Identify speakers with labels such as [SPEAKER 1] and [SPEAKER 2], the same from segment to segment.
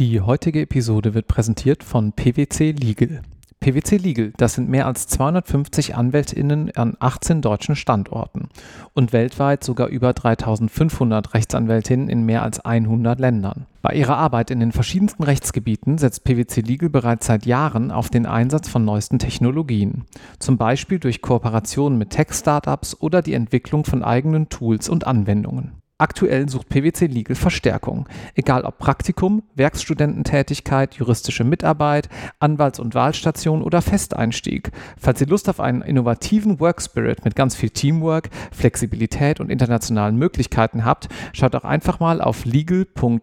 [SPEAKER 1] Die heutige Episode wird präsentiert von PwC Legal. PwC Legal, das sind mehr als 250 AnwältInnen an 18 deutschen Standorten und weltweit sogar über 3500 Rechtsanwältinnen in mehr als 100 Ländern. Bei ihrer Arbeit in den verschiedensten Rechtsgebieten setzt PwC Legal bereits seit Jahren auf den Einsatz von neuesten Technologien, zum Beispiel durch Kooperationen mit Tech-Startups oder die Entwicklung von eigenen Tools und Anwendungen. Aktuell sucht PwC Legal Verstärkung, egal ob Praktikum, Werkstudententätigkeit, juristische Mitarbeit, Anwalts- und Wahlstation oder Festeinstieg. Falls ihr Lust auf einen innovativen Workspirit mit ganz viel Teamwork, Flexibilität und internationalen Möglichkeiten habt, schaut auch einfach mal auf legal.pwc.de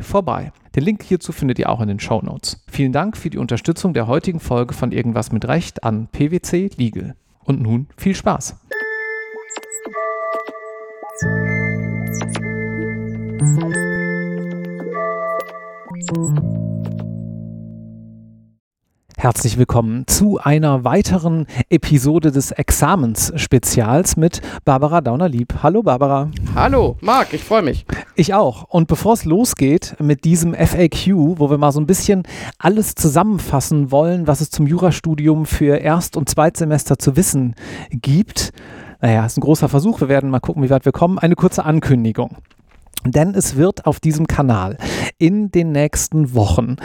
[SPEAKER 1] vorbei. Den Link hierzu findet ihr auch in den Show Notes. Vielen Dank für die Unterstützung der heutigen Folge von Irgendwas mit Recht an PwC Legal. Und nun viel Spaß! Herzlich willkommen zu einer weiteren Episode des Examensspezials mit Barbara Dauner-Lieb. Hallo Barbara.
[SPEAKER 2] Hallo, Marc, ich freue mich.
[SPEAKER 1] Ich auch. Und bevor es losgeht mit diesem FAQ, wo wir mal so ein bisschen alles zusammenfassen wollen, was es zum Jurastudium für Erst- und Zweitsemester zu wissen gibt, naja, ist ein großer Versuch. Wir werden mal gucken, wie weit wir kommen. Eine kurze Ankündigung. Denn es wird auf diesem Kanal in den nächsten Wochen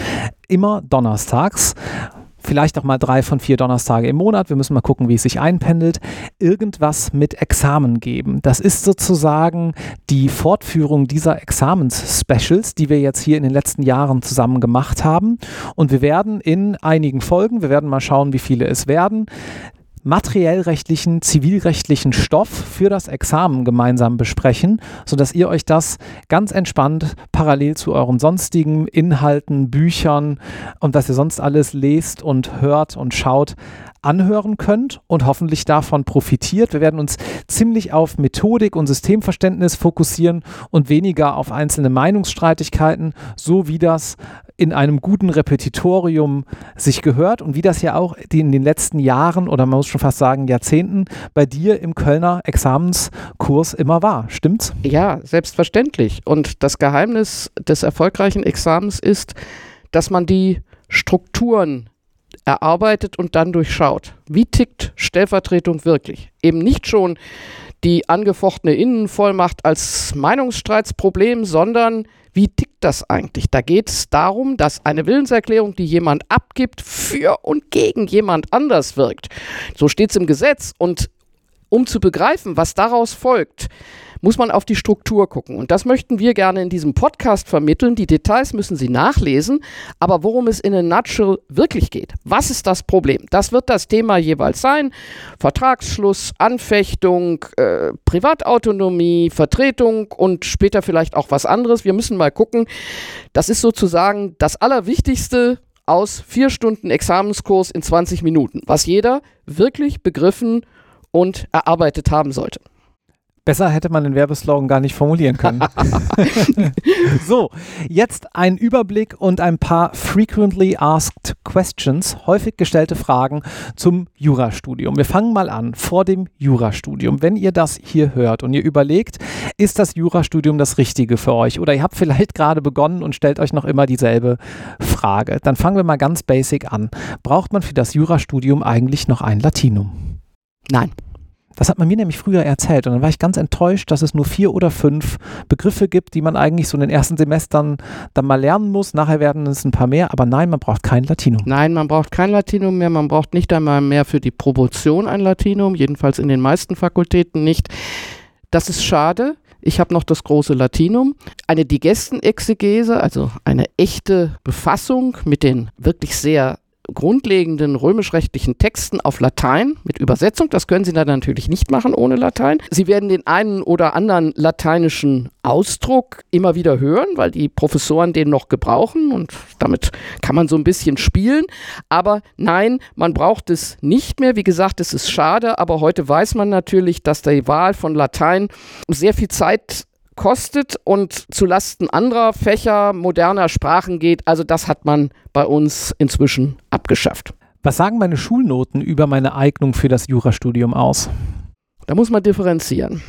[SPEAKER 1] immer donnerstags vielleicht auch mal drei von vier Donnerstage im Monat, wir müssen mal gucken, wie es sich einpendelt, irgendwas mit Examen geben. Das ist sozusagen die Fortführung dieser Examens-Specials, die wir jetzt hier in den letzten Jahren zusammen gemacht haben. Und wir werden in einigen Folgen, wir werden mal schauen, wie viele es werden, materiellrechtlichen, zivilrechtlichen Stoff für das Examen gemeinsam besprechen, sodass ihr euch das ganz entspannt parallel zu euren sonstigen Inhalten, Büchern und was ihr sonst alles lest und hört und schaut, anhören könnt und hoffentlich davon profitiert. Wir werden uns ziemlich auf Methodik und Systemverständnis fokussieren und weniger auf einzelne Meinungsstreitigkeiten, so wie das in einem guten Repetitorium sich gehört und wie das ja auch in den letzten Jahren oder man muss schon fast sagen Jahrzehnten bei dir im Kölner Examenskurs immer war. Stimmt's?
[SPEAKER 2] Ja, selbstverständlich. Und das Geheimnis des erfolgreichen Examens ist, dass man die Strukturen erarbeitet und dann durchschaut. Wie tickt Stellvertretung wirklich? Eben nicht schon die angefochtene Innenvollmacht als Meinungsstreitsproblem, sondern wie tickt das eigentlich? Da geht es darum, dass eine Willenserklärung, die jemand abgibt, für und gegen jemand anders wirkt. So steht es im Gesetz. Und um zu begreifen, was daraus folgt, muss man auf die Struktur gucken. Und das möchten wir gerne in diesem Podcast vermitteln. Die Details müssen Sie nachlesen, aber worum es in a nutshell wirklich geht. Was ist das Problem? Das wird das Thema jeweils sein. Vertragsschluss, Anfechtung, äh, Privatautonomie, Vertretung und später vielleicht auch was anderes. Wir müssen mal gucken. Das ist sozusagen das Allerwichtigste aus vier Stunden Examenskurs in 20 Minuten, was jeder wirklich begriffen und erarbeitet haben sollte.
[SPEAKER 1] Besser hätte man den Werbeslogan gar nicht formulieren können. so, jetzt ein Überblick und ein paar frequently asked questions, häufig gestellte Fragen zum Jurastudium. Wir fangen mal an vor dem Jurastudium. Wenn ihr das hier hört und ihr überlegt, ist das Jurastudium das Richtige für euch oder ihr habt vielleicht gerade begonnen und stellt euch noch immer dieselbe Frage, dann fangen wir mal ganz basic an. Braucht man für das Jurastudium eigentlich noch ein Latinum?
[SPEAKER 2] Nein.
[SPEAKER 1] Das hat man mir nämlich früher erzählt und dann war ich ganz enttäuscht, dass es nur vier oder fünf Begriffe gibt, die man eigentlich so in den ersten Semestern dann mal lernen muss. Nachher werden es ein paar mehr, aber nein, man braucht kein Latinum.
[SPEAKER 2] Nein, man braucht kein Latinum mehr. Man braucht nicht einmal mehr für die Promotion ein Latinum, jedenfalls in den meisten Fakultäten nicht. Das ist schade. Ich habe noch das große Latinum. Eine Digestenexegese, also eine echte Befassung mit den wirklich sehr grundlegenden römisch-rechtlichen Texten auf Latein mit Übersetzung. Das können Sie dann natürlich nicht machen ohne Latein. Sie werden den einen oder anderen lateinischen Ausdruck immer wieder hören, weil die Professoren den noch gebrauchen und damit kann man so ein bisschen spielen. Aber nein, man braucht es nicht mehr. Wie gesagt, es ist schade, aber heute weiß man natürlich, dass die Wahl von Latein sehr viel Zeit kostet und zu Lasten anderer Fächer, moderner Sprachen geht. Also das hat man bei uns inzwischen abgeschafft.
[SPEAKER 1] Was sagen meine Schulnoten über meine Eignung für das Jurastudium aus?
[SPEAKER 2] Da muss man differenzieren.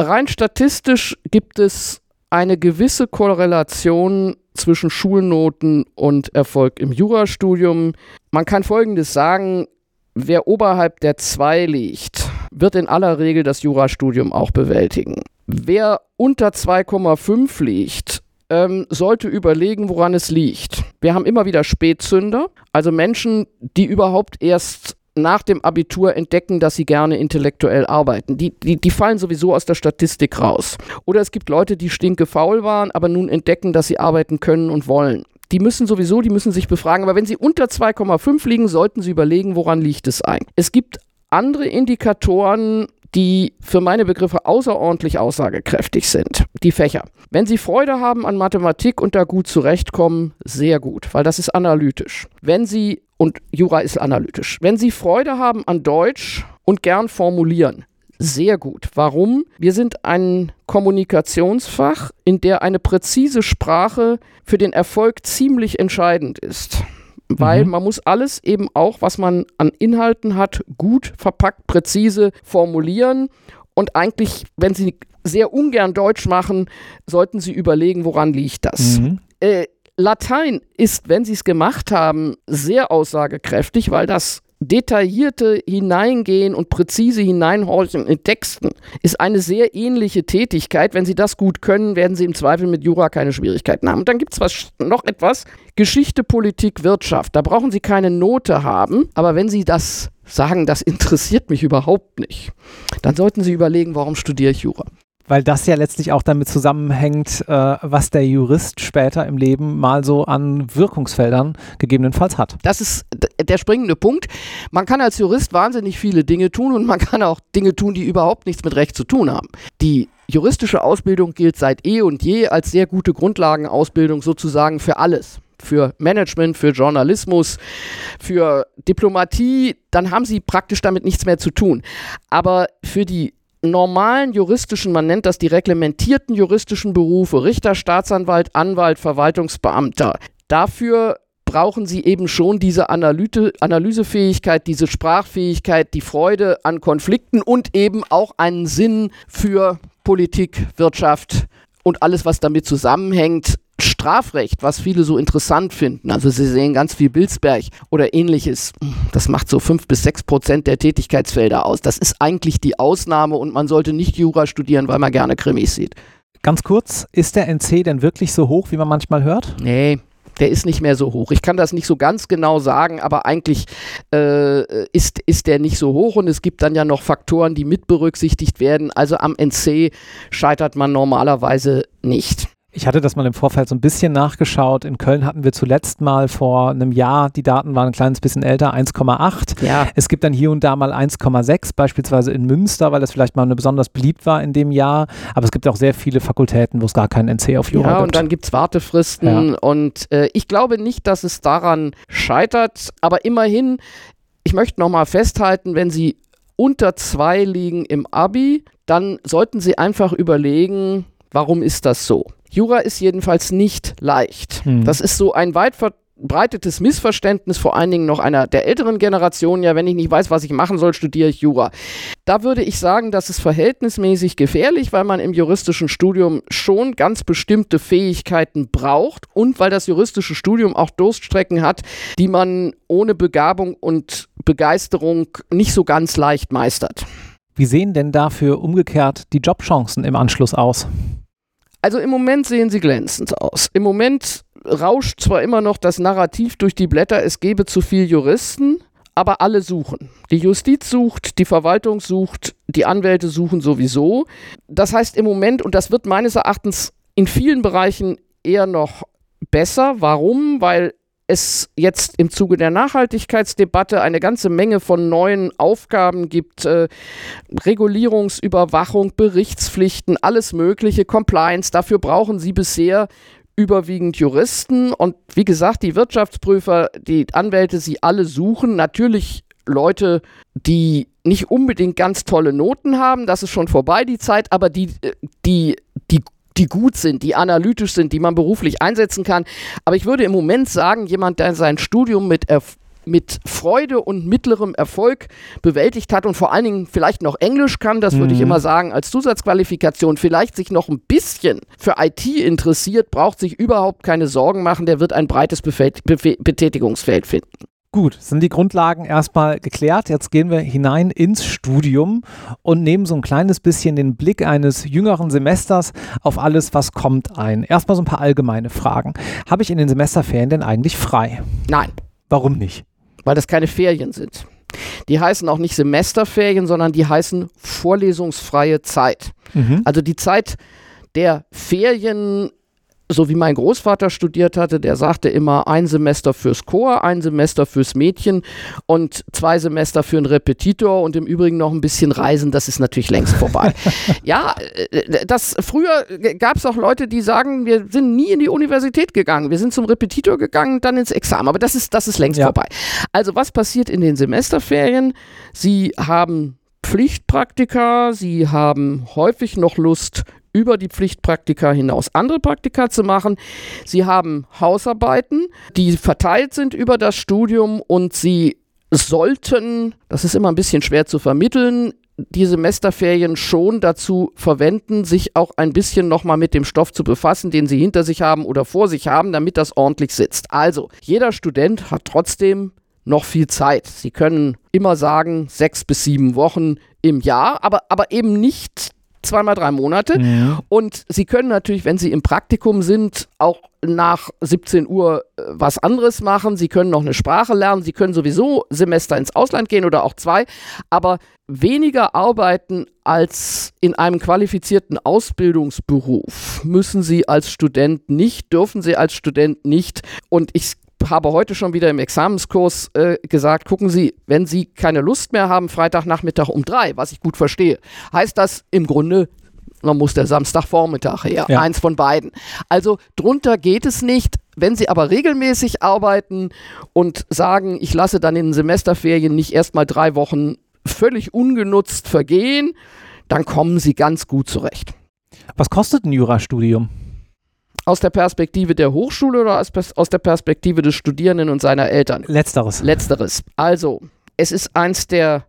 [SPEAKER 2] Rein statistisch gibt es eine gewisse Korrelation zwischen Schulnoten und Erfolg im Jurastudium. Man kann Folgendes sagen, wer oberhalb der 2 liegt, wird in aller Regel das Jurastudium auch bewältigen. Wer unter 2,5 liegt, ähm, sollte überlegen, woran es liegt. Wir haben immer wieder Spätzünder, also Menschen, die überhaupt erst nach dem Abitur entdecken, dass sie gerne intellektuell arbeiten. Die, die, die fallen sowieso aus der Statistik raus. Oder es gibt Leute, die stinkefaul waren, aber nun entdecken, dass sie arbeiten können und wollen. Die müssen sowieso, die müssen sich befragen. Aber wenn sie unter 2,5 liegen, sollten sie überlegen, woran liegt es ein. Es gibt andere Indikatoren, die für meine Begriffe außerordentlich aussagekräftig sind. Die Fächer. Wenn Sie Freude haben an Mathematik und da gut zurechtkommen, sehr gut, weil das ist analytisch. Wenn Sie, und Jura ist analytisch, wenn Sie Freude haben an Deutsch und gern formulieren, sehr gut. Warum? Wir sind ein Kommunikationsfach, in der eine präzise Sprache für den Erfolg ziemlich entscheidend ist weil mhm. man muss alles eben auch, was man an Inhalten hat, gut verpackt, präzise formulieren und eigentlich, wenn Sie sehr ungern Deutsch machen, sollten Sie überlegen, woran liegt das. Mhm. Äh, Latein ist, wenn Sie es gemacht haben, sehr aussagekräftig, weil das detaillierte Hineingehen und präzise Hineinhorchen in Texten ist eine sehr ähnliche Tätigkeit. Wenn Sie das gut können, werden Sie im Zweifel mit Jura keine Schwierigkeiten haben. Und dann gibt es noch etwas, Geschichte, Politik, Wirtschaft. Da brauchen Sie keine Note haben, aber wenn Sie das sagen, das interessiert mich überhaupt nicht, dann sollten Sie überlegen, warum studiere ich Jura
[SPEAKER 1] weil das ja letztlich auch damit zusammenhängt, äh, was der Jurist später im Leben mal so an Wirkungsfeldern gegebenenfalls hat.
[SPEAKER 2] Das ist der springende Punkt. Man kann als Jurist wahnsinnig viele Dinge tun und man kann auch Dinge tun, die überhaupt nichts mit Recht zu tun haben. Die juristische Ausbildung gilt seit eh und je als sehr gute Grundlagenausbildung sozusagen für alles für Management, für Journalismus, für Diplomatie, dann haben sie praktisch damit nichts mehr zu tun. Aber für die normalen juristischen, man nennt das die reglementierten juristischen Berufe, Richter, Staatsanwalt, Anwalt, Verwaltungsbeamter, dafür brauchen sie eben schon diese Analyte, Analysefähigkeit, diese Sprachfähigkeit, die Freude an Konflikten und eben auch einen Sinn für Politik, Wirtschaft und alles, was damit zusammenhängt. Strafrecht, was viele so interessant finden, also Sie sehen ganz viel Bilsberg oder ähnliches, das macht so fünf bis sechs Prozent der Tätigkeitsfelder aus. Das ist eigentlich die Ausnahme und man sollte nicht Jura studieren, weil man gerne Krimis sieht.
[SPEAKER 1] Ganz kurz, ist der NC denn wirklich so hoch, wie man manchmal hört?
[SPEAKER 2] Nee, der ist nicht mehr so hoch. Ich kann das nicht so ganz genau sagen, aber eigentlich äh, ist, ist der nicht so hoch und es gibt dann ja noch Faktoren, die mit berücksichtigt werden. Also am NC scheitert man normalerweise nicht.
[SPEAKER 1] Ich hatte das mal im Vorfeld so ein bisschen nachgeschaut. In Köln hatten wir zuletzt mal vor einem Jahr, die Daten waren ein kleines bisschen älter, 1,8. Ja. Es gibt dann hier und da mal 1,6, beispielsweise in Münster, weil das vielleicht mal eine besonders beliebt war in dem Jahr. Aber es gibt auch sehr viele Fakultäten, wo es gar keinen NC auf Jura
[SPEAKER 2] ja, gibt.
[SPEAKER 1] Ja,
[SPEAKER 2] und dann gibt es Wartefristen. Ja. Und äh, ich glaube nicht, dass es daran scheitert. Aber immerhin, ich möchte nochmal festhalten, wenn Sie unter zwei liegen im Abi, dann sollten Sie einfach überlegen, warum ist das so? Jura ist jedenfalls nicht leicht. Hm. Das ist so ein weit verbreitetes Missverständnis, vor allen Dingen noch einer der älteren Generation. Ja, wenn ich nicht weiß, was ich machen soll, studiere ich Jura. Da würde ich sagen, das ist verhältnismäßig gefährlich, weil man im juristischen Studium schon ganz bestimmte Fähigkeiten braucht und weil das juristische Studium auch Durststrecken hat, die man ohne Begabung und Begeisterung nicht so ganz leicht meistert.
[SPEAKER 1] Wie sehen denn dafür umgekehrt die Jobchancen im Anschluss aus?
[SPEAKER 2] Also im Moment sehen sie glänzend aus. Im Moment rauscht zwar immer noch das Narrativ durch die Blätter, es gebe zu viel Juristen, aber alle suchen. Die Justiz sucht, die Verwaltung sucht, die Anwälte suchen sowieso. Das heißt im Moment, und das wird meines Erachtens in vielen Bereichen eher noch besser. Warum? Weil es jetzt im Zuge der Nachhaltigkeitsdebatte eine ganze Menge von neuen Aufgaben gibt. Äh, Regulierungsüberwachung, Berichtspflichten, alles Mögliche, Compliance. Dafür brauchen Sie bisher überwiegend Juristen. Und wie gesagt, die Wirtschaftsprüfer, die Anwälte, sie alle suchen natürlich Leute, die nicht unbedingt ganz tolle Noten haben, das ist schon vorbei die Zeit, aber die, äh, die, die die gut sind, die analytisch sind, die man beruflich einsetzen kann. Aber ich würde im Moment sagen, jemand, der sein Studium mit Erfolg mit Freude und mittlerem Erfolg bewältigt hat und vor allen Dingen vielleicht noch Englisch kann, das würde ich
[SPEAKER 1] Mhm.
[SPEAKER 2] immer sagen, als Zusatzqualifikation, vielleicht sich noch ein bisschen für IT interessiert, braucht sich überhaupt keine Sorgen machen, der wird ein breites Befält- Befe- Betätigungsfeld finden.
[SPEAKER 1] Gut, sind die Grundlagen erstmal geklärt. Jetzt gehen wir hinein ins Studium und nehmen so ein kleines bisschen den Blick eines jüngeren Semesters auf alles, was kommt ein. Erstmal so ein paar allgemeine Fragen. Habe ich in den Semesterferien denn eigentlich frei?
[SPEAKER 2] Nein,
[SPEAKER 1] Warum nicht?
[SPEAKER 2] weil das keine Ferien sind. Die heißen auch nicht Semesterferien, sondern die heißen vorlesungsfreie Zeit.
[SPEAKER 1] Mhm.
[SPEAKER 2] Also die Zeit der Ferien, so wie mein Großvater studiert hatte, der sagte immer ein Semester fürs Chor, ein Semester fürs Mädchen und zwei Semester für einen Repetitor und im Übrigen noch ein bisschen Reisen, das ist natürlich längst vorbei. ja, äh, das früher gab es auch Leute, die sagen, wir sind nie in die Universität gegangen, wir sind zum Repetitor gegangen, dann ins Examen, aber das ist, das ist längst
[SPEAKER 1] Ja.
[SPEAKER 2] vorbei. Also was passiert in den Semesterferien? Sie haben Pflichtpraktika, sie haben häufig noch Lust, über die Pflichtpraktika hinaus andere Praktika zu machen. Sie haben Hausarbeiten, die verteilt sind über das Studium und sie sollten, das ist immer ein bisschen schwer zu vermitteln, die Semesterferien schon dazu verwenden, sich auch ein bisschen nochmal mit dem Stoff zu befassen, den sie hinter sich haben oder vor sich haben, damit das ordentlich sitzt. Also, jeder Student hat trotzdem noch viel Zeit. Sie können immer sagen, sechs bis sieben Wochen im Jahr, aber, aber eben nicht zweimal drei Monate.
[SPEAKER 1] Mhm.
[SPEAKER 2] Und Sie können natürlich, wenn Sie im Praktikum sind, auch nach 17 Uhr äh, was anderes machen. Sie können noch eine Sprache lernen. Sie können sowieso Semester ins Ausland gehen oder auch zwei. Aber weniger arbeiten als in einem qualifizierten Ausbildungsberuf müssen Sie als Student nicht, dürfen Sie als Student nicht. Und ich habe heute schon wieder im Examenskurs äh, gesagt, gucken Sie, wenn Sie keine Lust mehr haben, Freitagnachmittag um drei, was ich gut verstehe, heißt das im Grunde, man muss der Samstagvormittag her,
[SPEAKER 1] Ja.
[SPEAKER 2] eins von beiden. Also drunter geht es nicht. Wenn Sie aber regelmäßig arbeiten und sagen, ich lasse dann in den Semesterferien nicht erstmal drei Wochen völlig ungenutzt vergehen, dann kommen Sie ganz gut zurecht.
[SPEAKER 1] Was kostet ein Jurastudium?
[SPEAKER 2] Aus der Perspektive der Hochschule oder aus, der Perspektive des Studierenden und seiner Eltern?
[SPEAKER 1] Letzteres.
[SPEAKER 2] Letzteres. Also, es ist eins der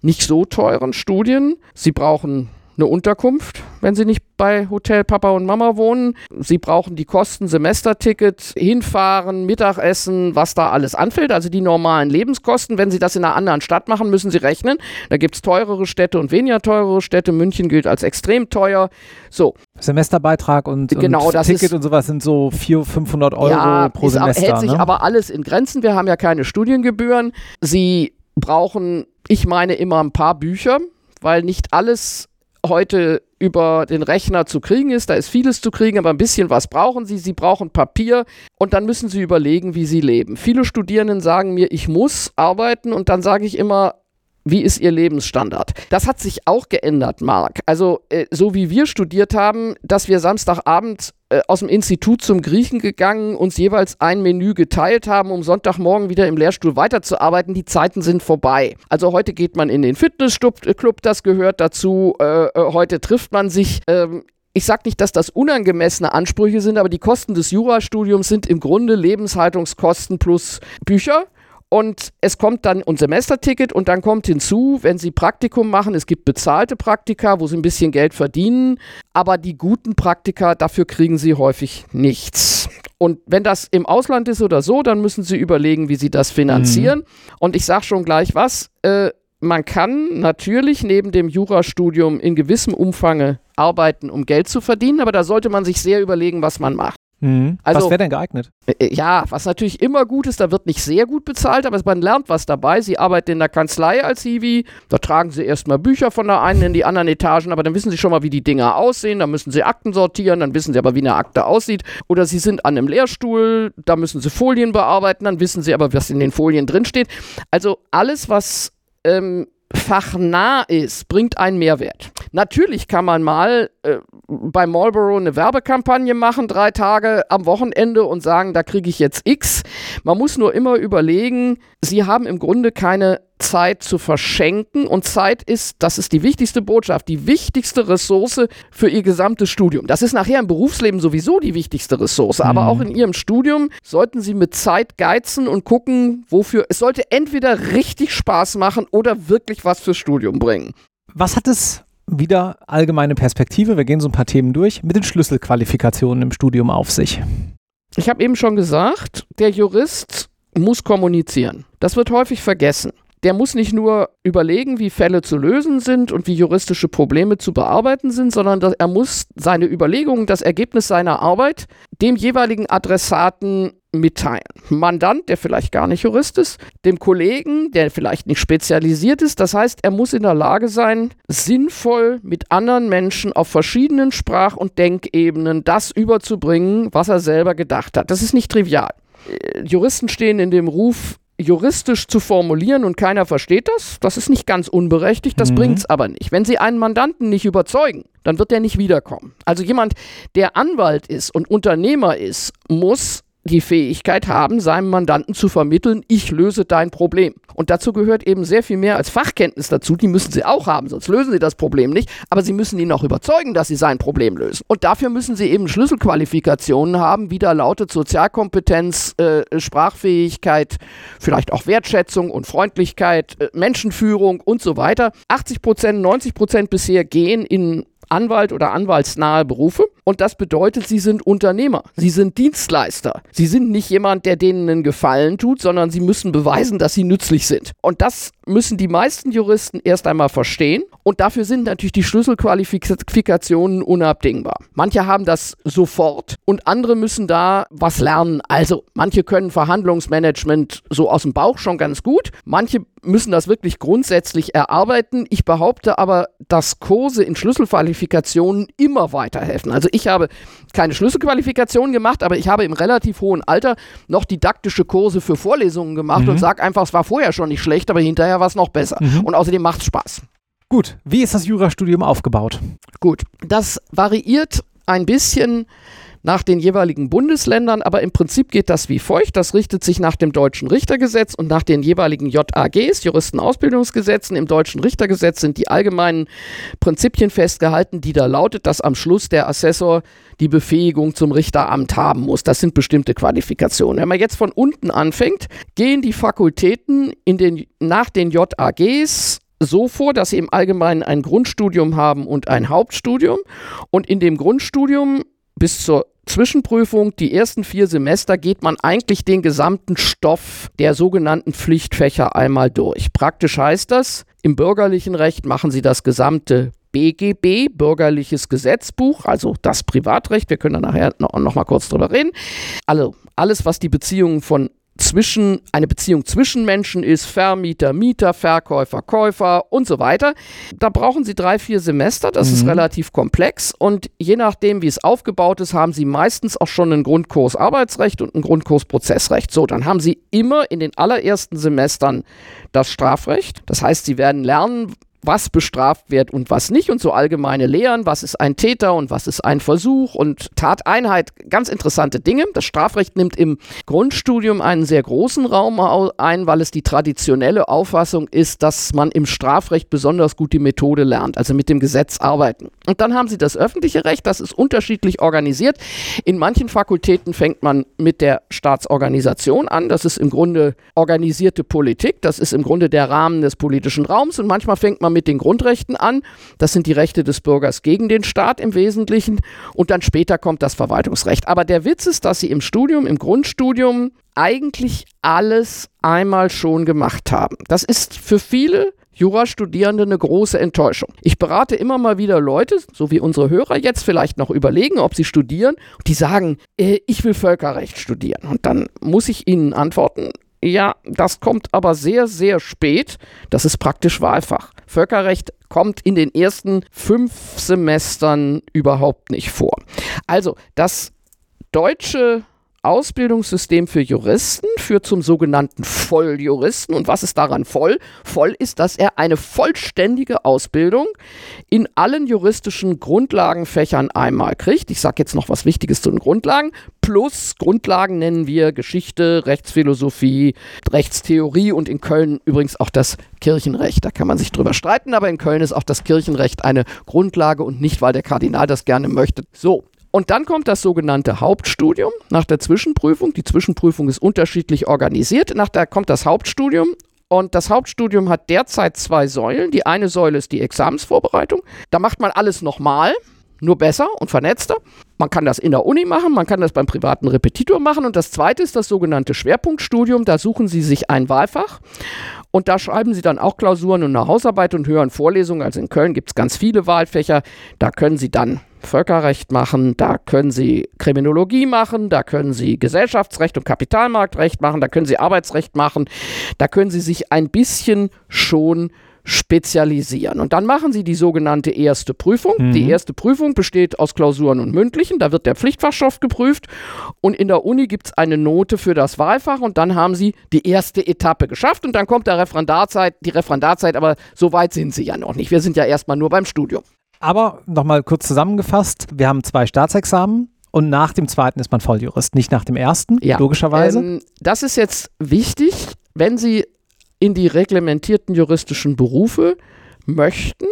[SPEAKER 2] nicht so teuren Studien. Sie brauchen eine Unterkunft, wenn Sie nicht bei Hotel Papa und Mama wohnen. Sie brauchen die Kosten, Semesterticket, hinfahren, Mittagessen, was da alles anfällt, also die normalen Lebenskosten. Wenn Sie das in einer anderen Stadt machen, müssen Sie rechnen. Da gibt es teurere Städte und weniger teurere Städte. München gilt als extrem teuer. So,
[SPEAKER 1] Semesterbetrag und,
[SPEAKER 2] Genau,
[SPEAKER 1] und
[SPEAKER 2] das
[SPEAKER 1] Ticket
[SPEAKER 2] ist-
[SPEAKER 1] und sowas sind so 400, 500 Euro
[SPEAKER 2] ja,
[SPEAKER 1] pro Semester.
[SPEAKER 2] hält sich
[SPEAKER 1] ne?
[SPEAKER 2] aber alles in Grenzen. Wir haben ja keine Studiengebühren. Sie brauchen, ich meine, immer ein paar Bücher, weil nicht alles heute über den Rechner zu kriegen ist. Da ist vieles zu kriegen, aber ein bisschen was brauchen Sie. Sie brauchen Papier und dann müssen Sie überlegen, wie Sie leben. Viele Studierenden sagen mir, ich muss arbeiten und dann sage ich immer, wie ist Ihr Lebensstandard? Das hat sich auch geändert, Marc. Also, äh, so wie wir studiert haben, dass wir Samstagabend aus dem Institut zum Griechen gegangen, uns jeweils ein Menü geteilt haben, um Sonntagmorgen wieder im Lehrstuhl weiterzuarbeiten, die Zeiten sind vorbei. Also heute geht man in den Fitnessclub, äh, das gehört dazu. Äh, äh, heute trifft man sich. Ähm, ich sage nicht, dass das unangemessene Ansprüche sind, aber die Kosten des Jurastudiums sind im Grunde Lebenshaltungskosten plus Bücher. Und es kommt dann ein Semesterticket und dann kommt hinzu, wenn Sie Praktikum machen, es gibt bezahlte Praktika, wo Sie ein bisschen Geld verdienen, aber die guten Praktika, dafür kriegen Sie häufig nichts. Und wenn das im Ausland ist oder so, dann müssen Sie überlegen, wie Sie das finanzieren. Und ich sage schon gleich was, äh, man kann natürlich neben dem Jurastudium in gewissem Umfang arbeiten, um Geld zu verdienen, aber da sollte man sich sehr überlegen, was man macht.
[SPEAKER 1] Mhm.
[SPEAKER 2] Also-
[SPEAKER 1] was wäre denn geeignet?
[SPEAKER 2] Äh, Ja, was natürlich immer gut ist, da wird nicht sehr gut bezahlt, aber man lernt was dabei. Sie arbeiten in der Kanzlei als Hiwi, da tragen sie erstmal Bücher von der einen in die anderen Etagen, aber dann wissen sie schon mal, wie die Dinger aussehen, dann müssen sie Akten sortieren, dann wissen sie aber, wie eine Akte aussieht. Oder sie sind an einem Lehrstuhl, da müssen sie Folien bearbeiten, dann wissen sie aber, was in den Folien drinsteht. Also alles, was ähm, fachnah ist, bringt einen Mehrwert. Natürlich kann man mal äh, bei Marlboro eine Werbekampagne machen, drei Tage am Wochenende und sagen, da kriege ich jetzt X. Man muss nur immer überlegen, sie haben im Grunde keine Zeit zu verschenken. Und Zeit ist, das ist die wichtigste Botschaft, die wichtigste Ressource für ihr gesamtes Studium. Das ist nachher im Berufsleben sowieso die wichtigste Ressource. Mhm. Aber auch in ihrem Studium sollten sie mit Zeit geizen und gucken, wofür. Es sollte entweder richtig Spaß machen oder wirklich was fürs Studium bringen.
[SPEAKER 1] Was hat es wieder allgemeine Perspektive, wir gehen so ein paar Themen durch, mit den Schlüsselqualifikationen im Studium auf sich?
[SPEAKER 2] Ich habe eben schon gesagt, der Jurist muss kommunizieren. Das wird häufig vergessen. Der muss nicht nur überlegen, wie Fälle zu lösen sind und wie juristische Probleme zu bearbeiten sind, sondern er muss seine Überlegungen, das Ergebnis seiner Arbeit dem jeweiligen Adressaten mitteilen. Mandant, der vielleicht gar nicht Jurist ist, dem Kollegen, der vielleicht nicht spezialisiert ist. Das heißt, er muss in der Lage sein, sinnvoll mit anderen Menschen auf verschiedenen Sprach- und Denkebenen das überzubringen, was er selber gedacht hat. Das ist nicht trivial. Äh, Juristen stehen in dem Ruf, juristisch zu formulieren und keiner versteht das. Das ist nicht ganz unberechtigt, das mhm. bringt es aber nicht. Wenn Sie einen Mandanten nicht überzeugen, dann wird der nicht wiederkommen. Also jemand, der Anwalt ist und Unternehmer ist, muss die Fähigkeit haben, seinem Mandanten zu vermitteln, ich löse dein Problem. Und dazu gehört eben sehr viel mehr als Fachkenntnis dazu. Die müssen sie auch haben, sonst lösen sie das Problem nicht. Aber sie müssen ihn auch überzeugen, dass sie sein Problem lösen. Und dafür müssen sie eben Schlüsselqualifikationen haben, wie da lautet Sozialkompetenz, äh, Sprachfähigkeit, vielleicht auch Wertschätzung und Freundlichkeit, äh, Menschenführung und so weiter. 80 Prozent, 90 Prozent bisher gehen in Anwalt oder anwaltsnahe Berufe. Und das bedeutet, sie sind Unternehmer, sie sind Dienstleister. Sie sind nicht jemand, der denen einen Gefallen tut, sondern sie müssen beweisen, dass sie nützlich sind. Und das müssen die meisten Juristen erst einmal verstehen. Und dafür sind natürlich die Schlüsselqualifikationen unabdingbar. Manche haben das sofort und andere müssen da was lernen. Also manche können Verhandlungsmanagement so aus dem Bauch schon ganz gut. Manche müssen das wirklich grundsätzlich erarbeiten. Ich behaupte aber, dass Kurse in Schlüsselqualifikationen immer weiterhelfen. Also ich habe keine Schlüsselqualifikation gemacht, aber ich habe im relativ hohen Alter noch didaktische Kurse für Vorlesungen gemacht mhm. und sage einfach, es war vorher schon nicht schlecht, aber hinterher war es noch besser. Mhm. Und außerdem macht es Spaß.
[SPEAKER 1] Gut, wie ist das Jurastudium aufgebaut?
[SPEAKER 2] Gut, das variiert ein bisschen nach den jeweiligen Bundesländern, aber im Prinzip geht das wie folgt. Das richtet sich nach dem deutschen Richtergesetz und nach den jeweiligen JAGs, Juristenausbildungsgesetzen. Im deutschen Richtergesetz sind die allgemeinen Prinzipien festgehalten, die da lautet, dass am Schluss der Assessor die Befähigung zum Richteramt haben muss. Das sind bestimmte Qualifikationen. Wenn man jetzt von unten anfängt, gehen die Fakultäten in den, nach den JAGs so vor, dass sie im Allgemeinen ein Grundstudium haben und ein Hauptstudium. Und in dem Grundstudium bis zur Zwischenprüfung, die ersten vier Semester, geht man eigentlich den gesamten Stoff der sogenannten Pflichtfächer einmal durch. Praktisch heißt das, im bürgerlichen Recht machen Sie das gesamte BGB, Bürgerliches Gesetzbuch, also das Privatrecht. Wir können da nachher noch, noch mal kurz drüber reden. Also alles, was die Beziehungen von zwischen, eine Beziehung zwischen Menschen ist, Vermieter, Mieter, Verkäufer, Käufer und so weiter. Da brauchen Sie drei, vier Semester, das mhm. ist relativ komplex und je nachdem, wie es aufgebaut ist, haben Sie meistens auch schon einen Grundkurs Arbeitsrecht und einen Grundkurs Prozessrecht. So, dann haben Sie immer in den allerersten Semestern das Strafrecht. Das heißt, Sie werden lernen, was bestraft wird und was nicht und so allgemeine Lehren, was ist ein Täter und was ist ein Versuch und Tateinheit, ganz interessante Dinge. Das Strafrecht nimmt im Grundstudium einen sehr großen Raum ein, weil es die traditionelle Auffassung ist, dass man im Strafrecht besonders gut die Methode lernt, also mit dem Gesetz arbeiten. Und dann haben sie das öffentliche Recht, das ist unterschiedlich organisiert. In manchen Fakultäten fängt man mit der Staatsorganisation an, das ist im Grunde organisierte Politik, das ist im Grunde der Rahmen des politischen Raums und manchmal fängt man mit den Grundrechten an. Das sind die Rechte des Bürgers gegen den Staat im Wesentlichen. Und dann später kommt das Verwaltungsrecht. Aber der Witz ist, dass sie im Studium, im Grundstudium eigentlich alles einmal schon gemacht haben. Das ist für viele Jurastudierende eine große Enttäuschung. Ich berate immer mal wieder Leute, so wie unsere Hörer jetzt vielleicht noch überlegen, ob sie studieren, die sagen, äh, ich will Völkerrecht studieren. Und dann muss ich ihnen antworten, ja, das kommt aber sehr, sehr spät. Das ist praktisch Wahlfach. Völkerrecht kommt in den ersten fünf Semestern überhaupt nicht vor. Also das deutsche Ausbildungssystem für Juristen, führt zum sogenannten Volljuristen. Und was ist daran voll? Voll ist, dass er eine vollständige Ausbildung in allen juristischen Grundlagenfächern einmal kriegt. Ich sage jetzt noch was Wichtiges zu den Grundlagen. Plus Grundlagen nennen wir Geschichte, Rechtsphilosophie, Rechtstheorie und in Köln übrigens auch das Kirchenrecht. Da kann man sich drüber streiten, aber in Köln ist auch das Kirchenrecht eine Grundlage und nicht, weil der Kardinal das gerne möchte. So, und dann kommt das sogenannte Hauptstudium nach der Zwischenprüfung. Die Zwischenprüfung ist unterschiedlich organisiert. Nach der kommt das Hauptstudium. Und das Hauptstudium hat derzeit zwei Säulen. Die eine Säule ist die Examensvorbereitung. Da macht man alles nochmal, nur besser und vernetzter. Man kann das in der Uni machen, man kann das beim privaten Repetitor machen. Und das zweite ist das sogenannte Schwerpunktstudium. Da suchen Sie sich ein Wahlfach und da schreiben Sie dann auch Klausuren und eine Hausarbeit und hören Vorlesungen. Also in Köln gibt es ganz viele Wahlfächer. Da können Sie dann Völkerrecht machen, da können Sie Kriminologie machen, da können Sie Gesellschaftsrecht und Kapitalmarktrecht machen, da können Sie Arbeitsrecht machen, da können Sie sich ein bisschen schon spezialisieren. Und dann machen Sie die sogenannte erste Prüfung. Mhm. Die erste Prüfung besteht aus Klausuren und mündlichen. Da wird der Pflichtfachstoff geprüft. Und in der Uni gibt es eine Note für das Wahlfach. Und dann haben Sie die erste Etappe geschafft. Und dann kommt der Referendarzeit, die Referendarzeit. Aber so weit sind Sie ja noch nicht. Wir sind ja erstmal nur beim Studium.
[SPEAKER 1] Aber nochmal kurz zusammengefasst, wir haben zwei Staatsexamen und nach dem zweiten ist man Volljurist, nicht nach dem ersten, ja. logischerweise. Ähm,
[SPEAKER 2] das ist jetzt wichtig, wenn Sie in die reglementierten juristischen Berufe möchten,